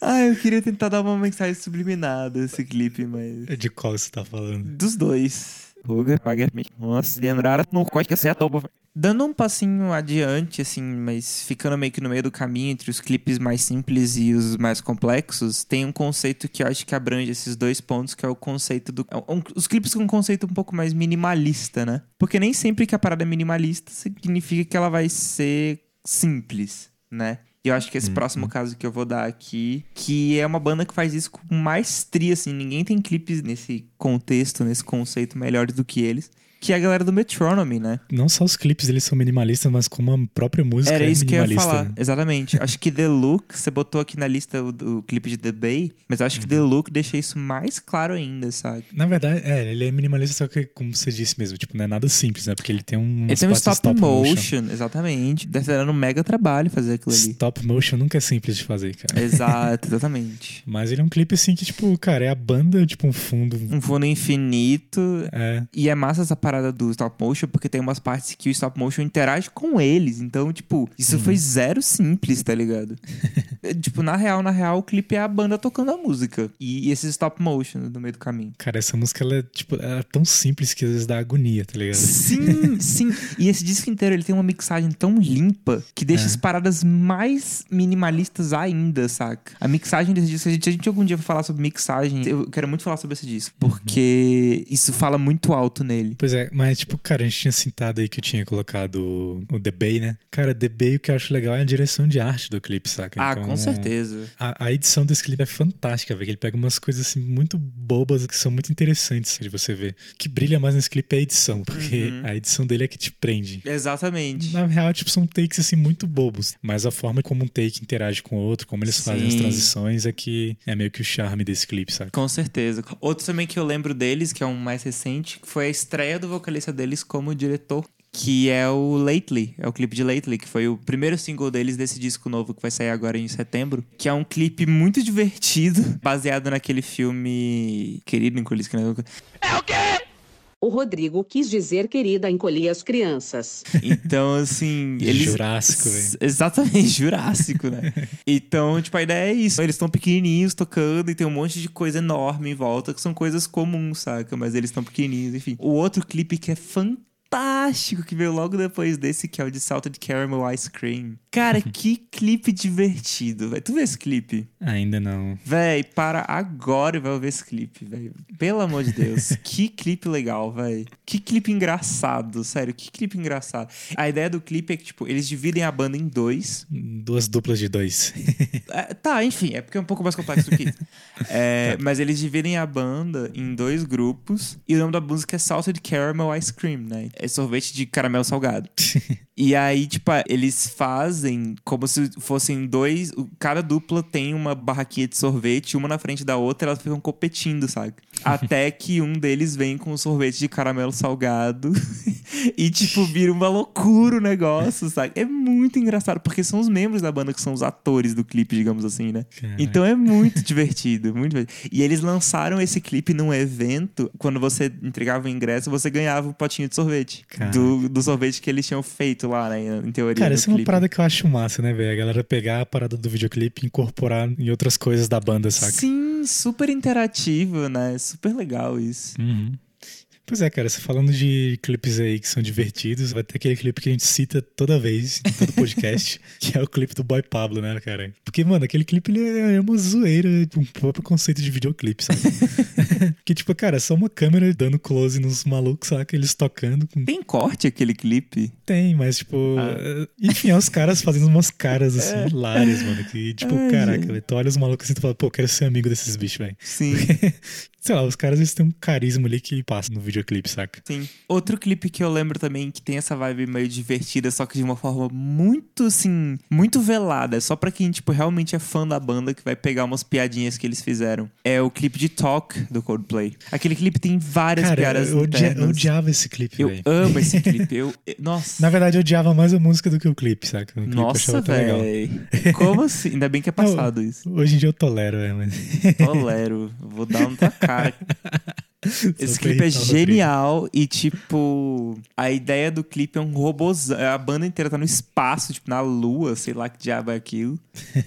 Ai, eu queria tentar dar uma mensagem subliminada desse clipe, mas... De qual você tá falando? Dos dois. Nossa, lembrar no código certo. Dando um passinho adiante, assim, mas ficando meio que no meio do caminho entre os clipes mais simples e os mais complexos, tem um conceito que eu acho que abrange esses dois pontos, que é o conceito do. é um- os clipes com um conceito um pouco mais minimalista, né? Porque nem sempre que a parada é minimalista significa que ela vai ser simples, né? E eu acho que esse próximo caso que eu vou dar aqui, que é uma banda que faz isso com maestria, assim, ninguém tem clipes nesse contexto, nesse conceito melhores do que eles. Que é a galera do Metronomy, né? Não só os clipes eles são minimalistas, mas como a própria música Era é isso que eu ia falar, exatamente. acho que The Look, você botou aqui na lista o, o clipe de The Bay, mas eu acho que The Uhum. Look deixa isso mais claro ainda, sabe? Na verdade, é, ele é minimalista, só que, como você disse mesmo, tipo, não é nada simples, né? Porque ele tem um. Ele tem um stop, motion, exatamente. Deve ter dando um mega trabalho fazer aquilo ali. Stop motion nunca é simples de fazer, cara. Exato, exatamente. [LAUGHS] Mas ele é um clipe assim que, tipo, cara, é a banda, tipo, um fundo. Um fundo infinito. É. E é massa essa parada do stop motion, porque tem umas partes que o stop motion interage com eles. Então, tipo, isso Uhum. foi zero simples, tá ligado? [LAUGHS] É, tipo, na real, na real, o clipe é a banda tocando a música. E esse stop motion no meio do caminho. Cara, essa música, ela é, tipo, ela é tão simples que às vezes dá agonia, tá ligado? Sim, [LAUGHS] sim. E esse disco inteiro, ele tem uma mixagem tão limpa que deixa É. as paradas mais minimalistas ainda, saca? A mixagem desse disco, a gente, a gente algum dia vai falar sobre mixagem. Eu quero muito falar sobre esse disco, porque isso fala muito alto nele. Pois é, mas tipo, cara, a gente tinha citado aí que eu tinha colocado o, The Bay, né? Cara, The Bay, o que eu acho legal é a direção de arte do clipe, saca? Ah, Então, com certeza. A, a edição desse clipe é fantástica, velho. Ele pega umas coisas assim muito bobas que são muito interessantes de você ver. O que brilha mais nesse clipe é a edição, porque Uhum. a edição dele é que te prende. Exatamente. Na real, tipo, são takes assim muito bobos. Mas a forma como um take interage com o outro, como eles fazem as Sim. transições, é que é meio que o charme desse clipe, sabe? Com certeza. Outro também que eu lembro deles, que é um mais recente, foi a estreia do vocalista deles como diretor. Que é o Lately, é o clipe de Lately, que foi o primeiro single deles desse disco novo que vai sair agora em setembro. Que é um clipe muito [LAUGHS] divertido, baseado naquele filme Querido Encolhido. O Rodrigo quis dizer querida encolher as crianças. Então, assim, [LAUGHS] eles. Jurássico, velho. Exatamente, Jurássico, né? [LAUGHS] Então, tipo, a ideia é isso. Eles estão pequenininhos tocando e tem um monte de coisa enorme em volta, que são coisas comuns, saca? Mas eles estão pequenininhos, enfim. O outro clipe que é fantástico, que veio logo depois desse, que é o de Salted Caramel Ice Cream. Cara, [LAUGHS] que clipe divertido, velho. Tu vê esse clipe? Ainda não. Véi, para agora e vai ver esse clipe, velho. Pelo amor de Deus. [LAUGHS] que clipe legal, velho. Que clipe engraçado, sério. Que clipe engraçado. A ideia do clipe é que, tipo, eles dividem a banda em dois. Duas duplas de dois. É, tá, enfim, é porque é um pouco mais complexo do que isso. [LAUGHS] É, Mas eles dividem a banda em dois grupos. E o nome da música é Salted Caramel Ice Cream, né? É sorvete de caramelo salgado. [LAUGHS] E aí, tipo, eles fazem como se fossem dois. Cada dupla tem uma barraquinha de sorvete, uma na frente da outra, elas ficam competindo, sabe? [LAUGHS] Até que um deles vem com um sorvete de caramelo salgado [LAUGHS] e, tipo, vira uma loucura o negócio, sabe? É muito engraçado, porque são os membros da banda que são os atores do clipe, digamos assim, né? Caraca. Então é muito divertido, muito divertido. E eles lançaram esse clipe num evento, quando você entregava o ingresso, você ganhava um potinho de sorvete. Do, do sorvete que eles tinham feito lá, né? Em teoria. Cara, essa é uma clipe. parada que eu acho massa, né, velho? A galera pegar a parada do videoclipe e incorporar em outras coisas da banda, saca? Sim, super interativo, né? Super legal isso. Uhum. Pois é, cara, você falando de clipes aí que são divertidos, vai ter aquele clipe que a gente cita toda vez, em todo [LAUGHS] podcast, que é o clipe do Boy Pablo, né, cara? Porque, mano, aquele clipe ele é uma zoeira, um próprio conceito de videoclipe, sabe? [LAUGHS] que, tipo, cara, é só uma câmera dando close nos malucos, saca? Eles tocando. Com... Tem corte aquele clipe? Tem, mas, tipo. Ah. Enfim, é os caras fazendo umas caras assim, hilárias, mano. Que, tipo, Ai, caraca, gente. tu olha os malucos assim e tu fala, pô, quero ser amigo desses bichos, velho. Sim. [LAUGHS] Sei lá, os caras eles têm um carisma ali que passa no videoclipe, saca? Sim. Outro clipe que eu lembro também que tem essa vibe meio divertida, só que de uma forma muito, assim, muito velada. Só pra quem, tipo, realmente é fã da banda que vai pegar umas piadinhas que eles fizeram. É o clipe de Talk do Coldplay. Aquele clipe tem várias Cara, piadas eu, odia- eu odiava esse clipe, Eu velho. amo esse [LAUGHS] clipe. Eu, nossa. Na verdade, eu odiava mais a música do que o clipe, saca? O clipe Nossa, velho. Como assim? Ainda bem que é passado isso. Hoje em dia eu tolero, é, mas. Tolero. Vou dar na tua cara. [LAUGHS] [LAUGHS] Esse clipe é genial e, tipo, a ideia do clipe é um robôzão. A banda inteira tá no espaço, tipo, na lua, sei lá que diabo é aquilo.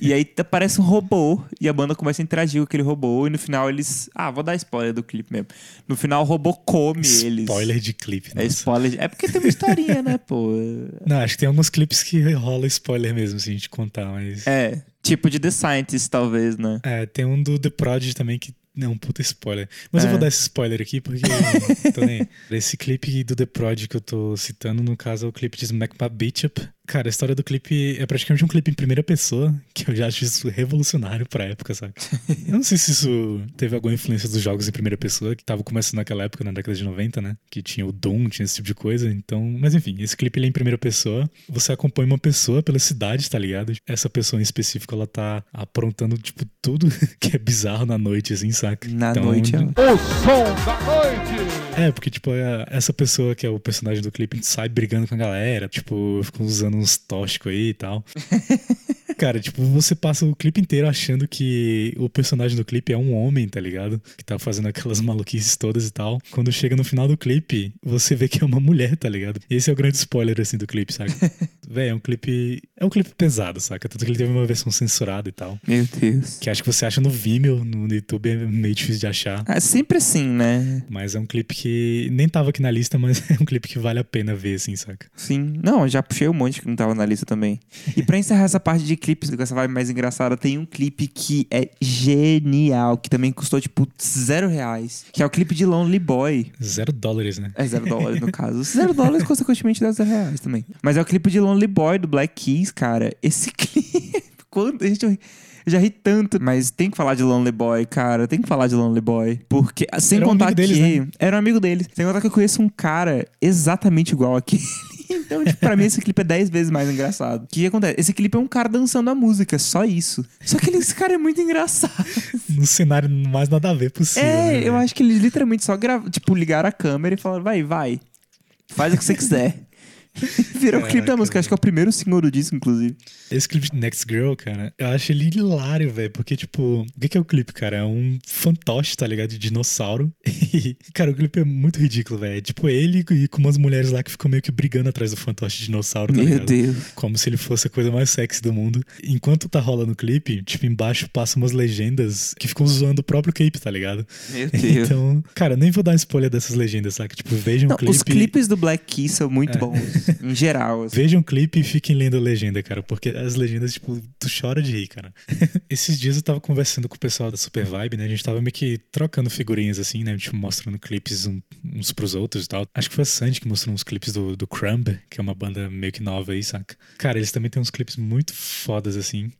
E aí aparece um robô e a banda começa a interagir com aquele robô e no final eles. Ah, vou dar spoiler do clipe mesmo. No final o robô come eles. Spoiler de clipe, É nossa. spoiler. de- É porque tem uma historinha, né, pô? [LAUGHS] Não, acho que tem alguns clipes que rola spoiler mesmo, se a gente contar, mas. É, tipo de The Scientist, talvez, né? É, tem um do The Prodigy também que é um puta spoiler. Mas eu É. vou dar esse spoiler aqui porque [LAUGHS] eu tô nem. Esse clipe do The Prodigy que eu tô citando, no caso, é o clipe de Smack My Bitch Up, Cara, a história do clipe é praticamente um clipe em primeira pessoa, que eu já acho isso revolucionário pra época, sabe? [LAUGHS] eu não sei se isso teve alguma influência dos jogos em primeira pessoa, que tava começando naquela época, na década de 90, né? Que tinha o Doom, tinha esse tipo de coisa. Então, mas enfim, esse clipe ele é em primeira pessoa. Você acompanha uma pessoa pela cidade, tá ligado? Essa pessoa em específico, ela tá aprontando, tipo, tudo [LAUGHS] que é bizarro na noite, assim, saca? Na Então, noite, ó. O som da noite! é, porque, tipo, é- essa pessoa que é o personagem do clipe sai brigando com a galera, tipo, fica usando uns tóxicos aí e tal. [LAUGHS] Cara, tipo, você passa o clipe inteiro achando que o personagem do clipe é um homem, tá ligado? Que tá fazendo aquelas [LAUGHS] maluquices todas e tal. Quando chega no final do clipe, você vê que é uma mulher, tá ligado? Esse é o grande spoiler, assim, do clipe, saca? [LAUGHS] Véi, é um clipe. É um clipe pesado, saca? Tanto que ele teve uma versão censurada e tal. Meu Deus. Que acho que você acha no Vimeo, no YouTube é meio difícil de achar. É sempre assim, né? Mas é um clipe que nem tava aqui na lista, mas [LAUGHS] é um clipe que vale a pena ver, assim, saca? Sim. Não, já puxei um monte que não tava na lista também. E pra encerrar essa parte de clipes, com essa vibe mais engraçada, tem um clipe que é genial, que também custou, tipo, zero reais. Que é o clipe de Lonely Boy. Zero dólares, né? É zero dólares, no [LAUGHS] caso. Zero dólares, consequentemente, dá zero reais também. Mas é o clipe de Lonely Boy, do Black Keys, cara. Esse [LAUGHS] clipe... Quando a gente... Eu já ri tanto, mas tem que falar de Lonely Boy, cara. Tem que falar de Lonely Boy. Porque, sem Era um contar deles, que. né? Era um amigo deles. Sem contar que eu conheço um cara exatamente igual aquele. [LAUGHS] Então, tipo, pra mim, esse clipe é 10 vezes mais engraçado. O que, acontece? Esse clipe é um cara dançando a música, só isso. Só que ele- esse cara é muito engraçado. No cenário mais nada a ver possível. É, né, eu acho que eles literalmente só gravaram, tipo, ligaram a câmera e falaram, vai, vai. Faz o que você quiser. [LAUGHS] Virou o clipe da música, acho que é o primeiro single do disco, inclusive. Esse clipe de Next Girl, cara, eu acho ele hilário, velho. Porque, tipo, o que é o clipe, cara? É um fantoche, tá ligado? De dinossauro. [LAUGHS] E, cara, o clipe é muito ridículo, velho. É Tipo, ele e com umas mulheres lá que ficam meio que brigando atrás do fantoche de dinossauro, tá Meu ligado? Deus. Como se ele fosse a coisa mais sexy do mundo. Enquanto tá rolando o clipe, tipo, embaixo passam umas legendas que ficam zoando o próprio clipe, tá ligado? Meu Deus. Então, cara, nem vou dar spoiler dessas legendas, saca? Tipo, vejam Não, o clipe. os clipes do Black Keys são muito É. bons, em geral. assim. Vejam o clipe e fiquem lendo a legenda, cara, porque as legendas, tipo, tu chora de rir, cara. [LAUGHS] Esses dias eu tava conversando com o pessoal da Super Vibe, né? A gente tava meio que trocando figurinhas assim, né? Tipo, mostrando clipes um- uns pros outros e tal. Acho que foi a Sandy que mostrou uns clipes do, do Crumb, que é uma banda meio que nova aí, saca? Cara, eles também têm uns clipes muito fodas, assim.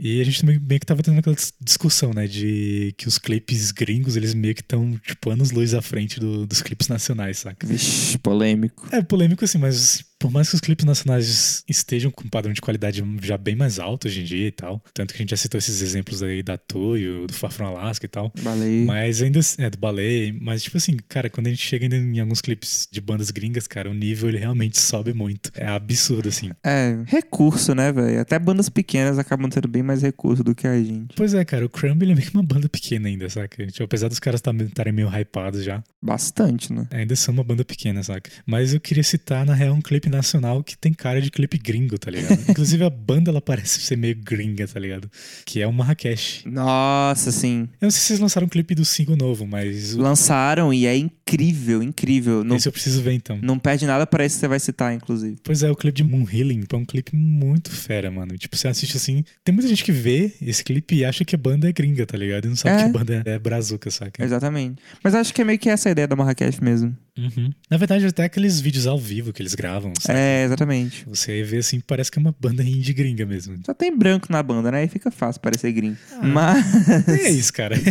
E a gente também meio que tava tendo aquela dis- discussão, né? De que os clipes gringos, eles meio que estão, tipo, anos luz à frente do- dos clipes nacionais, saca? Vixe, polêmico. É polêmico assim, mas por mais que os clipes nacionais estejam com um padrão de qualidade já bem mais alto hoje em dia e tal, tanto que a gente já citou esses exemplos aí da Toyo, do Far From Alaska e tal, Balei. mas ainda assim- é do ballet, mas tipo assim, cara, quando a gente chega ainda em alguns clipes de bandas gringas, cara, o nível ele realmente sobe muito. É absurdo assim. É, recurso, né, velho? Até bandas pequenas acabam tendo bem mais recurso do que a gente. Pois é, cara, o Crumb ele é meio que uma banda pequena ainda, saca? Tipo, apesar dos caras estarem meio hypados já, Bastante, né? ainda são uma banda pequena, saca? Mas eu queria citar, na real, um clipe nacional que tem cara de clipe gringo, tá ligado? [LAUGHS] Inclusive a banda, ela parece ser meio gringa, tá ligado? Que é o Marrakech. Nossa, sim. Eu não sei se vocês lançaram um clipe do single novo, mas o- Lançaram e é incrível, incrível. Não, esse eu preciso ver então. não perde nada para esse que você vai citar, inclusive. Pois é, o clipe de Moon Healing é um clipe muito fera, mano. Tipo, você assiste assim. Tem muita gente que vê esse clipe e acha que a banda é gringa, tá ligado? E não sabe É. que a banda é brazuca, saca? Exatamente. Mas acho que é meio que essa a ideia da Marrakech mesmo. Uhum. Na verdade, até aqueles vídeos ao vivo que eles gravam, saca? É, exatamente. Você vê assim, parece que é uma banda indie gringa mesmo. Só tem branco na banda, né? Aí fica fácil parecer gringo. Mas. É isso, cara. [LAUGHS]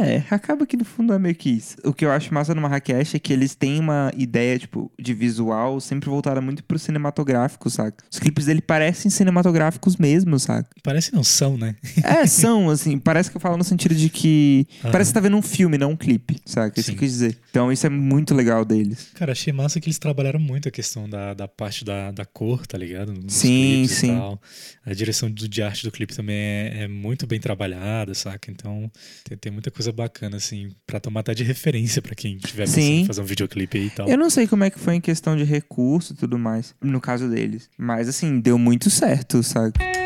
É, acaba que no fundo é meio que isso. O que eu acho massa no Marrakech é que eles têm uma ideia, tipo, de visual sempre voltada muito pro cinematográfico, saca? Os clipes dele parecem cinematográficos mesmo, saca? Parece não são, né? É, são, assim, parece que eu falo no sentido de que. Aham. Parece que tá vendo um filme, não um clipe, saca? Isso que eu quis dizer. Então isso é muito legal deles. Cara, achei massa que eles trabalharam muito a questão da, da parte da, da cor, tá ligado? Nos Sim, e sim. tal. A direção do, de arte do clipe também é, é muito bem trabalhada, saca? Então tem, tem muita coisa bacana, assim, pra tomar até de referência pra quem tiver pensando Sim. em fazer um videoclipe aí e tal. Eu não sei como é que foi em questão de recurso e tudo mais, no caso deles. Mas assim, deu muito certo, saca?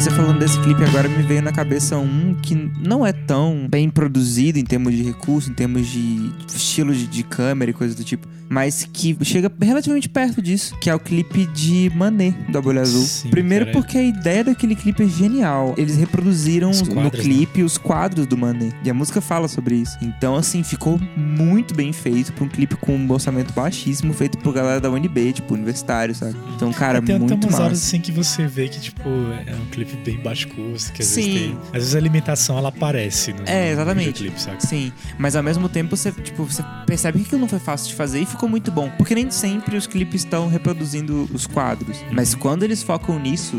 Você falando desse clipe agora me veio na cabeça um que não é tão bem produzido em termos de recurso, em termos de estilo de, de câmera e coisa do tipo, mas que chega relativamente perto disso, que é o clipe de Mané do Abelha Azul. Sim, Primeiro cara. porque a ideia daquele clipe é genial. Eles reproduziram Os no quadros, né? clipe os quadros do Mané. E a música fala sobre isso. Então, assim, ficou muito bem feito pra um clipe com um orçamento baixíssimo, feito por galera da UNB, tipo, universitário, sabe? Então, cara, Tem muito até umas massa. horas assim que você vê que, tipo, é um clipe bem baixo custo, que às Sim. vezes tem. Às vezes a alimentação ela aparece no, É, no exatamente. videoclipe, saca? Sim, mas ao mesmo tempo você, tipo, você percebe que aquilo não foi fácil de fazer e ficou muito bom. Porque nem sempre os clipes estão reproduzindo os quadros. Mas quando eles focam nisso,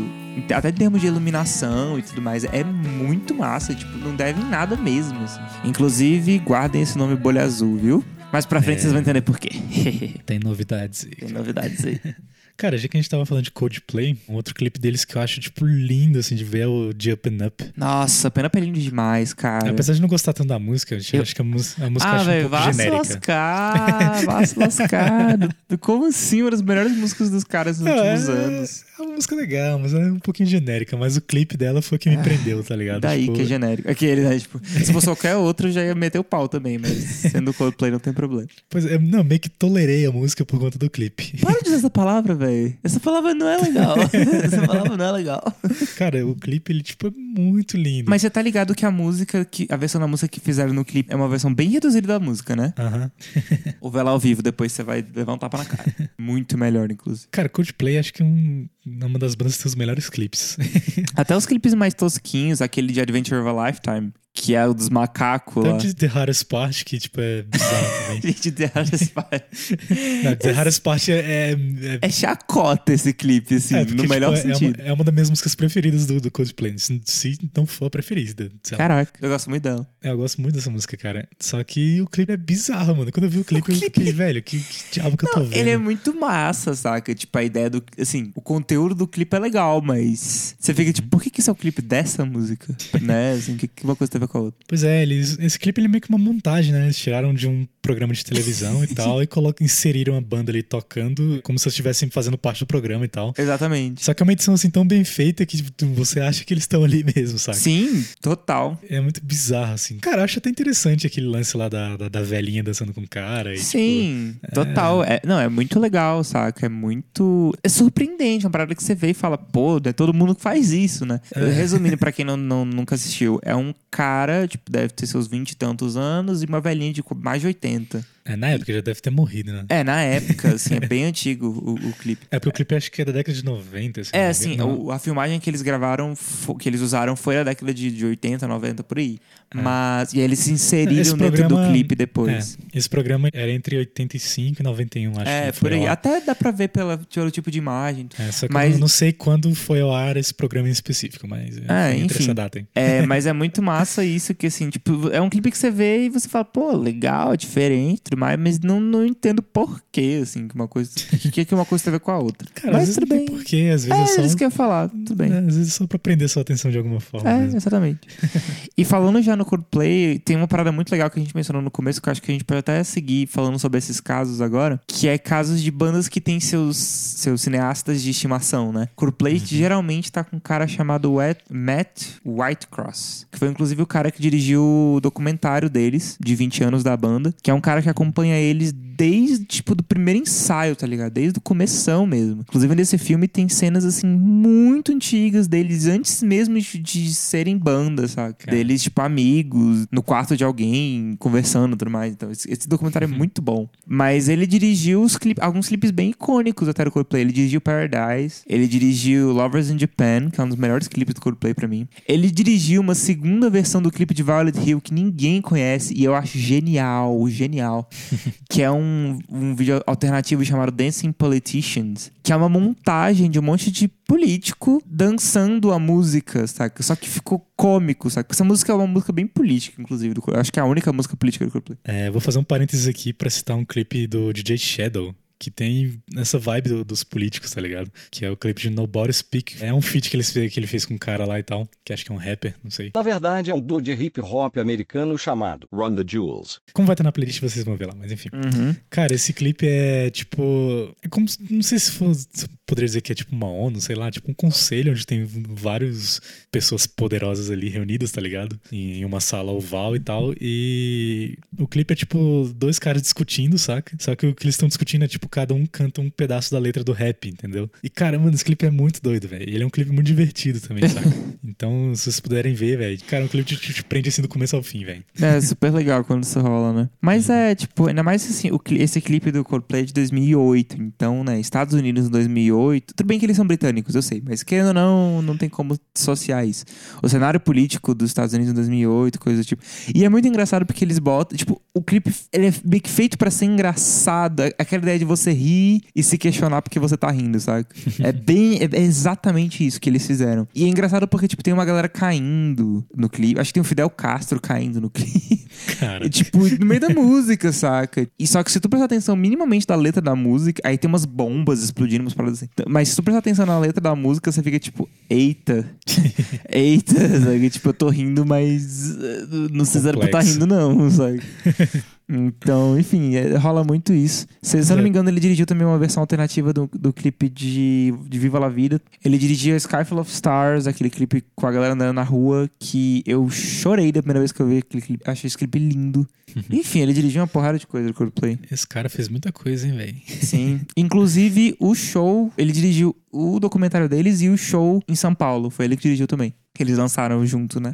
até em termos de iluminação e tudo mais, é muito massa. Tipo, não deve nada mesmo. assim. Inclusive, guardem esse nome Bolha Azul, viu? Mais pra frente É. vocês vão entender por quê. Tem novidades aí. Tem novidades aí. [LAUGHS] Cara, já que a gente tava falando de Coldplay, um outro clipe deles que eu acho, tipo, lindo, assim, de ver é o de Up and Up. Nossa, pena pelinho demais, cara. Apesar de não gostar tanto da música, eu Eu- acho que a, música eu Ah, acho um velho, pouco vá se lascar, vá se lascar. [LAUGHS] Como assim? Uma das melhores músicas dos caras nos É, últimos anos. É uma música legal, mas é um pouquinho genérica. Mas o clipe dela foi o que me prendeu, tá ligado? Daí Tipo, que é genérico. Aquele, né? Tipo, se fosse qualquer outro, eu já ia meter o pau também, mas sendo Coldplay não tem problema. Pois é, não, meio que tolerei a música por conta do clipe. Para de dizer essa palavra, velho. Essa palavra não é legal. [LAUGHS] essa palavra não é legal. Cara, o clipe, ele, tipo, é muito lindo. Mas você tá ligado que a música, que a versão da música que fizeram no clipe é uma versão bem reduzida da música, né? Aham. Ou vai lá ao vivo, depois você vai levar um tapa na cara. [LAUGHS] Muito melhor, inclusive. Cara, Coldplay acho que é um, uma das bandas que tem os melhores clipes. [LAUGHS] Até os clipes mais tosquinhos, aquele de Adventure of a Lifetime, que é o dos macacos lá. Tanto de The Hardest Part, que, tipo, é bizarro também. [LAUGHS] Gente, The Hardest [LAUGHS] Part. Não, The Hardest Part é... é, é- É chacota esse clipe, assim, é, porque, no tipo, melhor é, sentido. uma, é uma das minhas músicas preferidas do, do Coldplay. Se, se não for a preferida. Caraca, eu gosto muito dela. É, eu gosto muito dessa música, cara. Só que o clipe é bizarro, mano. Quando eu vi o clipe, eu fiquei, velho, que, que diabo que eu tô vendo? Ele é muito massa, saca? Tipo, a ideia do. Assim, o conteúdo do clipe é legal, mas. Você fica tipo, por que, que isso é o clipe dessa música? [LAUGHS] né? Assim, que, que uma coisa a ver com a outra? Pois é, eles, esse clipe ele é meio que uma montagem, né? Eles tiraram de um programa de televisão e [LAUGHS] tal e colocam, inseriram a banda ali tocando como se eles estivessem fazendo parte do programa e tal. Exatamente. Só que é uma edição assim tão bem feita que tipo, você acha que eles estão ali [LAUGHS] mesmo, sabe? Sim, total. É muito bizarro, assim. Cara, eu acho até interessante aquele lance lá da, da, da velhinha dançando com o cara. E, Sim, total. É, não, é muito legal, saca? É muito. É surpreendente, uma parada que você vê e fala, pô, é todo mundo que faz isso, né? É. Resumindo, pra quem não, não- nunca assistiu, é um cara, tipo, deve ter seus 20 e tantos anos e uma velhinha de mais de 80. É, na época já deve ter morrido, né? É, na época, assim, é [LAUGHS] bem antigo o, o clipe. É porque o clipe acho que é da década de 90. se não É, assim, o- a filmagem que eles gravaram, que eles usaram foi na década de, de 80, 90, por aí. Mas, e aí eles se inseriram Esse dentro programa- do clipe depois. É, esse programa era entre 85 e 91, acho É, que foi por aí. Até dá pra ver pela, pelo tipo de imagem. É, só que Mas- eu não sei quando foi ao ar esse programa em específico, mas é, É, foi entre enfim. essa data. hein? É, [LAUGHS] mas é muito massa isso, que assim, tipo, é um clipe que você vê e você fala, pô, legal, é diferente, mais, mas não, não entendo porquê, assim, que uma coisa. O que, que uma coisa tem a ver com a outra. [LAUGHS] Cara, às mas vezes tudo tem bem. porquê, às vezes É, é só. isso que eu ia falar, tudo bem. é, às vezes é só pra prender sua atenção de alguma forma. É, mesmo. exatamente. e falando já no Coldplay, tem uma parada muito legal que a gente mencionou no começo, que eu acho que a gente pode até seguir falando sobre esses casos agora, que é casos de bandas que têm seus, seus cineastas de estimação, né? Coldplay geralmente tá com um cara chamado Matt Whitecross, que foi inclusive o cara que dirigiu o documentário deles, de 20 anos da banda, que é um cara que acompanha eles desde, tipo, do primeiro ensaio, tá ligado? Desde o começão mesmo. Inclusive, nesse filme tem cenas, assim, muito antigas deles, antes mesmo de, de serem banda, sabe? Deles, tipo, amigos, no quarto de alguém, conversando e tudo mais. Então, esse, esse documentário é muito bom. Mas ele dirigiu os clipes, alguns clipes bem icônicos até do Coldplay. Ele dirigiu Paradise, ele dirigiu Lovers in Japan, que é um dos melhores clipes do Coldplay pra mim. Ele dirigiu uma segunda versão do clipe de Violet Hill que ninguém conhece e eu acho genial, genial. [LAUGHS] que é um, um vídeo alternativo chamado Dancing Politicians, que é uma montagem de um monte de político dançando a música, saca? Só que ficou cômico, saca? Essa música é uma música bem política, inclusive. do. Acho que é a única música política do Coldplay. É, vou fazer um parênteses aqui pra citar um clipe do DJ Shadow. Que tem essa vibe do- dos políticos, tá ligado? Que é o clipe de Nobody Speak. É um feat que ele, fez, que ele fez com um cara lá e tal. Que acho que é um rapper, não sei. Na verdade, é um duo de hip hop americano chamado Run the Jewels. Como vai estar na playlist, vocês vão ver lá, mas enfim. Uhum. Cara, esse clipe é tipo. É como. se- Não sei se for. Poderia dizer que é tipo uma ONU, sei lá, tipo um conselho onde tem várias pessoas poderosas ali reunidas, tá ligado? Em uma sala oval e tal. E o clipe é tipo dois caras discutindo, saca? Só que o que eles estão discutindo é tipo cada um canta um pedaço da letra do rap, entendeu? E cara, mano, esse clipe é muito doido, velho. Ele é um clipe muito divertido também, saca? [LAUGHS] então, se vocês puderem ver, velho, cara, é um clipe que te, prende assim do começo ao fim, velho. É super legal quando isso rola, né? Mas é, tipo, ainda mais assim, esse clipe do Coldplay é de 2008. Então, né, Estados Unidos em 2008. Tudo bem que eles são britânicos, eu sei. Mas querendo ou não, não tem como dissociar isso. O cenário político dos Estados Unidos em 2008, coisa do tipo. E é muito engraçado porque eles botam. Tipo, o clipe ele é meio que feito pra ser engraçado. Aquela ideia de você rir e se questionar porque você tá rindo, sabe? [LAUGHS] é bem. É exatamente isso que eles fizeram. E é engraçado porque, tipo, tem uma galera caindo no clipe. Acho que tem o Fidel Castro caindo no clipe. Cara, [LAUGHS] E, tipo, no meio da música, saca? E só que se tu prestar atenção minimamente da letra da música, aí tem umas bombas explodindo, umas paradas assim. Mas se tu prestar atenção na letra da música, você fica tipo, eita. [LAUGHS] eita, sabe? Tipo, eu tô rindo, mas eh, não se era pra tá Complexo. rindo, não, sabe? [LAUGHS] Então, enfim, é, rola muito isso. Se, se eu não me engano, ele dirigiu também uma versão alternativa do, do clipe de, de Viva La Vida. Ele dirigia Sky Full of Stars, aquele clipe com a galera andando na rua, que eu chorei da primeira vez que eu vi aquele clipe. Achei esse clipe lindo. Enfim, ele dirigiu uma porrada de coisa do Coldplay. esse cara fez muita coisa, hein, velho. Sim. Inclusive, o show, ele dirigiu o documentário deles e o show em São Paulo. Foi ele que dirigiu também. Que eles lançaram junto, né?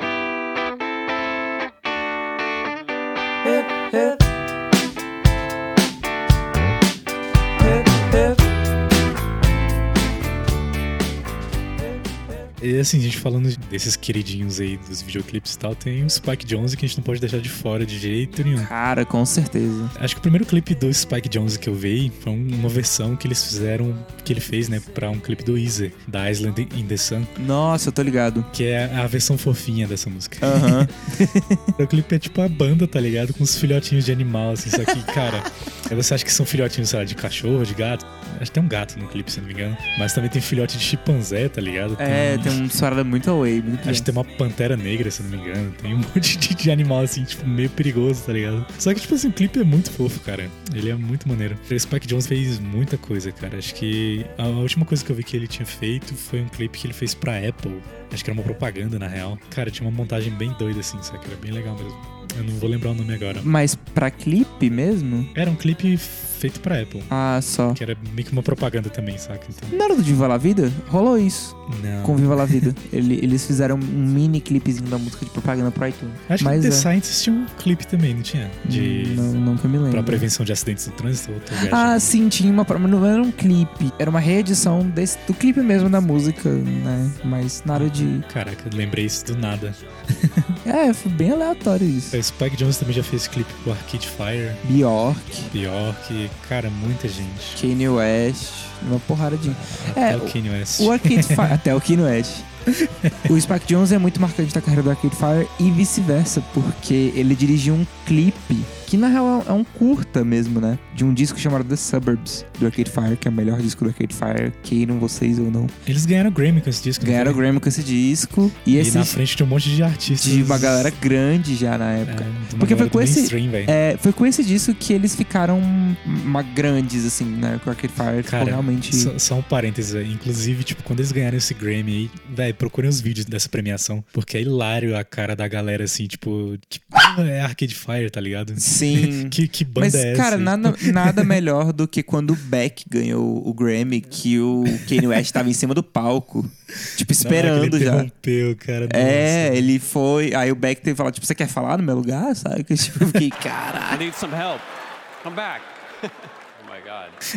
E assim, a gente falando desses queridinhos aí dos videoclipes e tal, tem o Spike Jonze que a gente não pode deixar de fora de jeito nenhum. Cara, com certeza. Acho que o primeiro clipe do Spike Jonze que eu vi foi um- uma versão que eles fizeram, que ele fez, né, pra um clipe do Easy, da Island in the Sun, Nossa, eu tô ligado. que é a versão fofinha dessa música. Aham. [LAUGHS] O clipe é tipo a banda, tá ligado? Com os filhotinhos de animal, assim, só que, cara, você acha que são filhotinhos, sei lá, de cachorro, de gato? Acho que tem um gato no clipe, se não me engano. Mas também tem filhote de chimpanzé, tá ligado? É, tem uma parada muito away, muito Acho que tem uma pantera negra, se não me engano. Tem um [LAUGHS] monte de, de animal, assim, tipo, meio perigoso, tá ligado? Só que, tipo assim, o clipe é muito fofo, cara. Ele é muito maneiro. O Spike Jones fez muita coisa, cara. Acho que a última coisa que eu vi que ele tinha feito foi um clipe que ele fez pra Apple. Acho que era uma propaganda, na real. Cara, tinha uma montagem bem doida, assim, sabe? Era bem legal mesmo. Eu não vou lembrar o nome agora. Mas pra clipe mesmo? Era um clipe feito pra Apple. Ah, só. Que era meio que uma propaganda também, saca? Então, Na hora do Viva La Vida, rolou isso não. com Viva La Vida. [LAUGHS] Ele- eles fizeram um mini clipezinho da música de propaganda pro iTunes. Acho Mas que The é. Scientist tinha um clipe também, não tinha? De... Não, nunca me lembro. Pra prevenção de acidentes no trânsito? ou Ah, sim, tinha uma. Mas não era um clipe. Era uma reedição desse, do clipe mesmo da música, né? Mas nada de. Caraca, eu lembrei isso do nada. [LAUGHS] É, foi bem aleatório isso. O Spike Jones também já fez clipe pro Arcade Fire, Bjork, Bjork, cara, muita gente. Kanye West, uma porrada de. Até É, o Kanye West. O Arcade Fire. [LAUGHS] até o Kanye West. [LAUGHS] o Spike Jones é muito marcante da carreira do Arcade Fire e vice-versa, porque ele dirigiu um clipe que na real é um curta mesmo, né? De um disco chamado The Suburbs do Arcade Fire, que é o melhor disco do Arcade Fire, queiram vocês ou não. Eles ganharam Grammy com esse disco. não Ganharam o foi? Grammy com esse disco e, E esse na frente de um monte de artistas. de uma galera grande já na É, época. uma Porque foi com esse-. É, foi com esse disco que eles ficaram uma grandes, assim, né? Com o Arcade Fire ficou Cara, realmente. só, só um parênteses. Inclusive, tipo, quando eles ganharam esse Grammy aí, velho, procurem os vídeos dessa premiação, porque é hilário a cara da galera, assim, tipo, que porra é Arcade Fire, tá ligado? Sim. [LAUGHS] que, que banda Mas, é essa? cara, nada, nada melhor do que quando o Beck ganhou o Grammy, que o Kanye West tava em cima do palco, tipo, esperando que ele já. interrompeu, cara. É, nossa. ele foi. Aí o Beck teve que falar, tipo, você quer falar no meu lugar? Sabe? Que, [LAUGHS] tipo, eu fiquei, I caralho. need some help. Come back. [LAUGHS]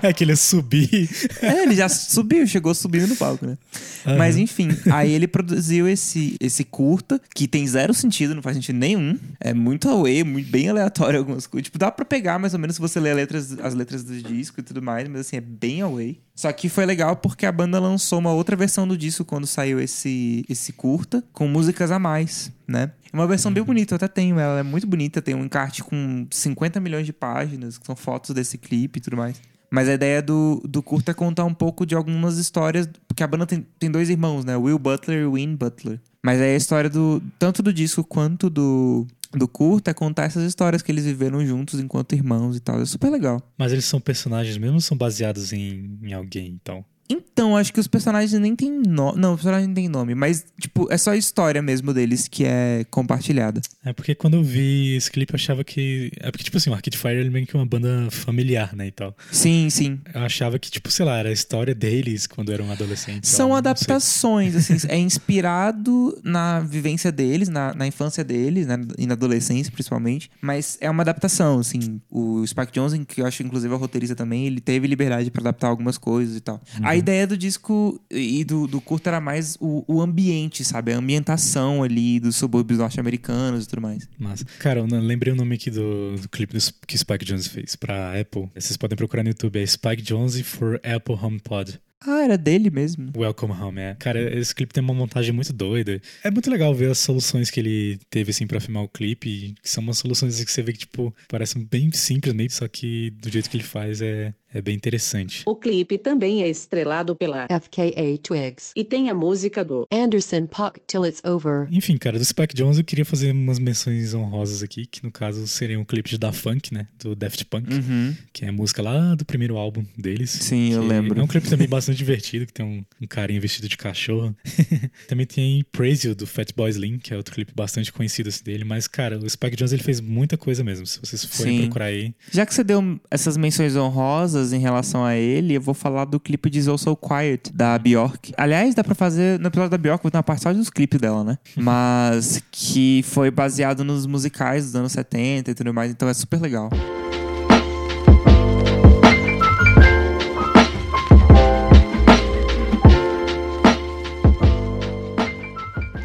É que ele ia subir. É, ele já subiu, chegou subindo no palco, né? Aham. Mas enfim, aí ele produziu esse, esse curta, que tem zero sentido, não faz sentido nenhum. É muito away, muito, bem aleatório algumas coisas. Tipo, dá pra pegar mais ou menos se você ler as letras, as letras do disco e tudo mais, mas assim, é bem away. Só que foi legal porque a banda lançou uma outra versão do disco quando saiu esse, esse curta, com músicas a mais, né? É uma versão bem bonita, eu até tenho ela, é muito bonita, tem um encarte com 50 milhões de páginas, que são fotos desse clipe e tudo mais. Mas a ideia do, do curto é contar um pouco de algumas histórias. Porque a banda tem, tem dois irmãos, né? Will Butler e Win Butler. Mas aí a história do. Tanto do disco quanto do, do curto é contar essas histórias que eles viveram juntos enquanto irmãos e tal. É super legal. Mas eles são personagens mesmo ou são baseados em, em alguém, então? Então, acho que os personagens nem têm nome. Não, os personagens não têm nome, mas, tipo, é só a história mesmo deles que é compartilhada. É porque quando eu vi esse clipe eu achava que. É porque, tipo assim, o Arcade Fire é meio que uma banda familiar, né? E tal. Sim, sim. Eu achava que, tipo, sei lá, era a história deles quando eram adolescentes. São não adaptações, assim, [LAUGHS] é inspirado na vivência deles, na, na infância deles, né, e na adolescência, principalmente. Mas é uma adaptação, assim. O Spike Jonze, que eu acho, inclusive, é o roteirista também, ele teve liberdade pra adaptar algumas coisas e tal. A ideia do disco e do, do curto era mais o, o ambiente, sabe? A ambientação ali dos subúrbios norte-americanos e tudo mais. Mas, cara, eu não- lembrei o nome aqui do, do clipe que Spike Jonze fez pra Apple. Vocês podem procurar no YouTube, é Spike Jonze for Apple HomePod. Ah, era dele mesmo. Welcome Home, é. Cara, esse clipe tem uma montagem muito doida. É muito legal ver as soluções que ele teve, assim, pra filmar o clipe. Que são umas soluções que você vê que, tipo, parecem bem simples mesmo, só que do jeito que ele faz é, é bem interessante. O clipe também é estrelado pela FKA Twigs. e tem a música do Anderson Puck Till It's Over. Enfim, cara, do Spike Jones eu queria fazer umas menções honrosas aqui, que no caso seria um clipe de Da Funk, né? Do Daft Punk, Uhum. que é a música lá do primeiro álbum deles. Sim, eu lembro. É um clipe também bastante divertido, que tem um, um carinha vestido de cachorro. [LAUGHS] também tem Praise You, do Fatboy Slim, que é outro clipe bastante conhecido assim, dele. Mas, cara, o Spike Jones ele fez muita coisa mesmo. Se vocês forem Sim. procurar aí. Já que você deu essas menções honrosas em relação a ele, eu vou falar do clipe de So So Quiet, da Bjork. Aliás, dá pra fazer, no episódio da Bjork, vou ter uma parte só dos clipes dela, né? [LAUGHS] Mas que foi baseado nos musicais dos anos 70 e tudo mais, então é super legal.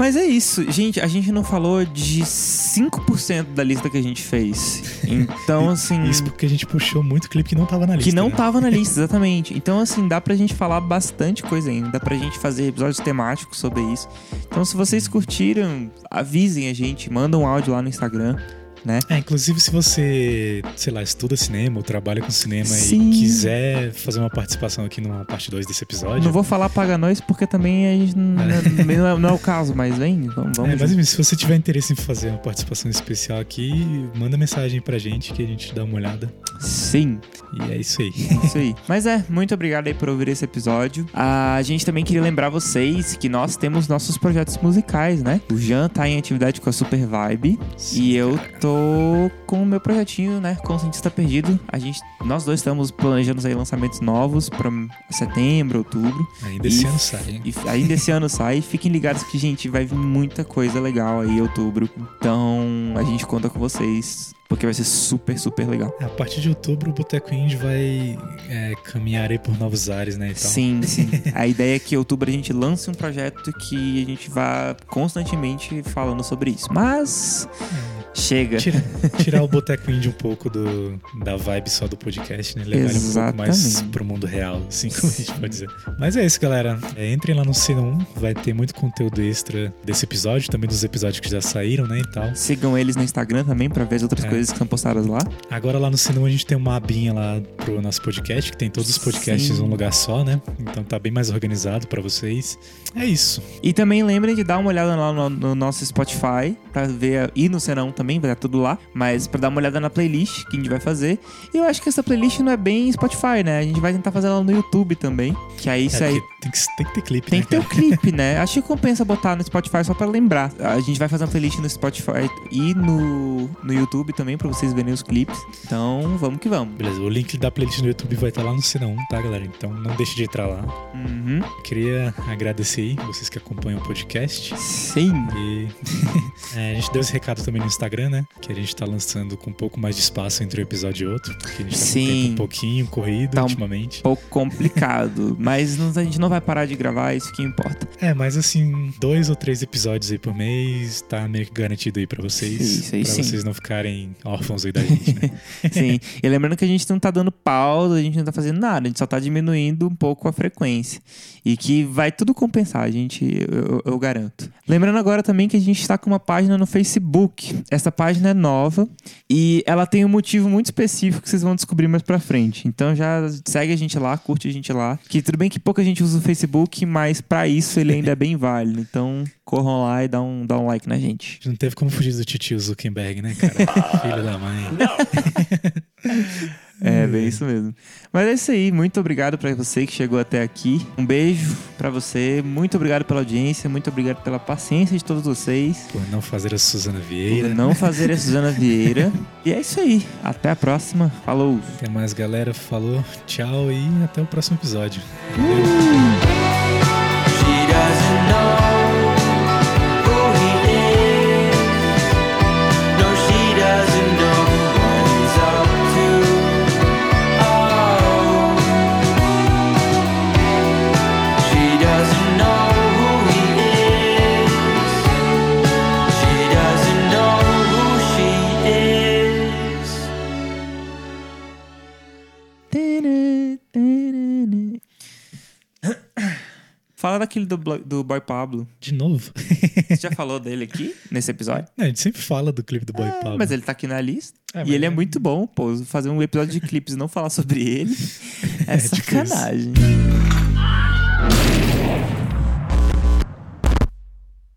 Mas é isso, gente. A gente não falou de 5% da lista que a gente fez. Então, [LAUGHS] assim. Isso porque a gente puxou muito clipe que não tava na lista. Que não né? tava na [LAUGHS] lista, exatamente. Então, assim, dá pra gente falar bastante coisa ainda. Dá pra gente fazer episódios temáticos sobre isso. Então, se vocês curtiram, avisem a gente, mandam um áudio lá no Instagram, né? É, inclusive se você, sei lá, estuda cinema ou trabalha com cinema Sim. e quiser fazer uma participação aqui numa parte 2 desse episódio. Não vou falar paga nós porque também a gente não, não é, [LAUGHS] não é o caso, mas vem, vamos. vamos É, mas enfim, se você tiver interesse em fazer uma participação especial aqui, manda mensagem pra gente que a gente dá uma olhada. Sim. E é isso aí. Isso aí. Mas é, muito obrigado aí por ouvir esse episódio. A gente também queria lembrar vocês que nós temos nossos projetos musicais, né? O Jean tá em atividade com a Super Vibe e eu tô com o meu projetinho, né? Conscientista Perdido. A gente, nós dois estamos planejando aí lançamentos novos pra setembro, outubro. Ainda esse E- ano sai. hein? E ainda esse ano sai. Fiquem ligados que, gente, vai vir muita coisa legal aí em outubro. Então, a gente conta com vocês. Porque vai ser super, super legal. A partir de outubro, o Boteco Indie vai é, caminhar aí por novos ares, né? e tal. Sim, [LAUGHS] sim. A ideia é que em outubro a gente lance um projeto que a gente vá constantemente falando sobre isso. Mas. Chega. Tira- tirar o Boteco Indie um pouco do, da vibe só do podcast, né? Levar ele um pouco mais Exatamente. pro mundo real, assim como a gente pode dizer. Mas é isso, galera. É, entrem lá no C1, vai ter muito conteúdo extra desse episódio, também dos episódios que já saíram, né? E tal. Sigam eles no Instagram também pra ver as outras É. coisas que são postadas lá. Agora lá no Cinema a gente tem uma abinha lá pro nosso podcast, que tem todos os podcasts Sim. em um lugar só, né? Então tá bem mais organizado pra vocês. É isso. E também lembrem de dar uma olhada lá no, no nosso Spotify pra ver. E no Senão também, vai estar tudo lá. Mas pra dar uma olhada na playlist que a gente vai fazer. E eu acho que essa playlist não é bem Spotify, né? A gente vai tentar fazer ela no YouTube também. Que aí isso É, aí. tem, que, tem que ter clipe, Tem né? que ter o cara? clipe, [LAUGHS] né? Acho que compensa botar no Spotify só pra lembrar. A gente vai fazer uma playlist no Spotify e no, no YouTube também pra vocês verem os clipes. Então, vamos que vamos. Beleza, o link da playlist no YouTube vai estar lá no C1, tá, galera? Então não deixe de entrar lá. Uhum. Queria agradecer aí vocês que acompanham o podcast. Sim. E [LAUGHS] é, a gente deu esse recado também no Instagram, né? Que a gente tá lançando com um pouco mais de espaço entre um episódio e outro. Porque a gente tá com o Sim. tempo um pouquinho corrido Tá um ultimamente. pouco complicado. [LAUGHS] mas a gente não vai parar de gravar, isso que importa. É, mas assim, dois ou três episódios aí por mês tá meio que garantido aí pra vocês. Isso aí pra sim. vocês não ficarem órfãos aí da gente, né? [LAUGHS] Sim. E lembrando que a gente não tá dando pausa, a gente não tá fazendo nada, a gente só tá diminuindo um pouco a frequência. E que vai tudo compensar, a gente, eu, eu garanto. Lembrando agora também que a gente está com uma página no Facebook. Essa página é nova e ela tem um motivo muito específico que vocês vão descobrir mais pra frente. Então já segue a gente lá, curte a gente lá. Que tudo bem que pouca gente usa o Facebook, mas pra isso ele ainda é bem válido. Então corram lá e dá um, dá um like na gente. Não teve como fugir do titio Zuckerberg, né, cara? [LAUGHS] Filho da mãe. [LAUGHS] É, bem isso mesmo. Mas é isso aí. Muito obrigado pra você que chegou até aqui. Um beijo pra você. Muito obrigado pela audiência. Muito obrigado pela paciência de todos vocês. Por não fazer a Suzana Vieira. Por não fazer a Suzana [LAUGHS] Vieira. E é isso aí. Até a próxima. Falou. Até mais, galera. Falou, tchau e até o próximo episódio. She Fala daquele do, do Boy Pablo. De novo? Você já falou dele aqui, nesse episódio? É, a gente sempre fala do clipe do Boy Pablo. Mas ele tá aqui na lista. É, e ele é é- muito bom, pô. Fazer um episódio de clipes e não falar sobre ele [LAUGHS] é, difícil. sacanagem.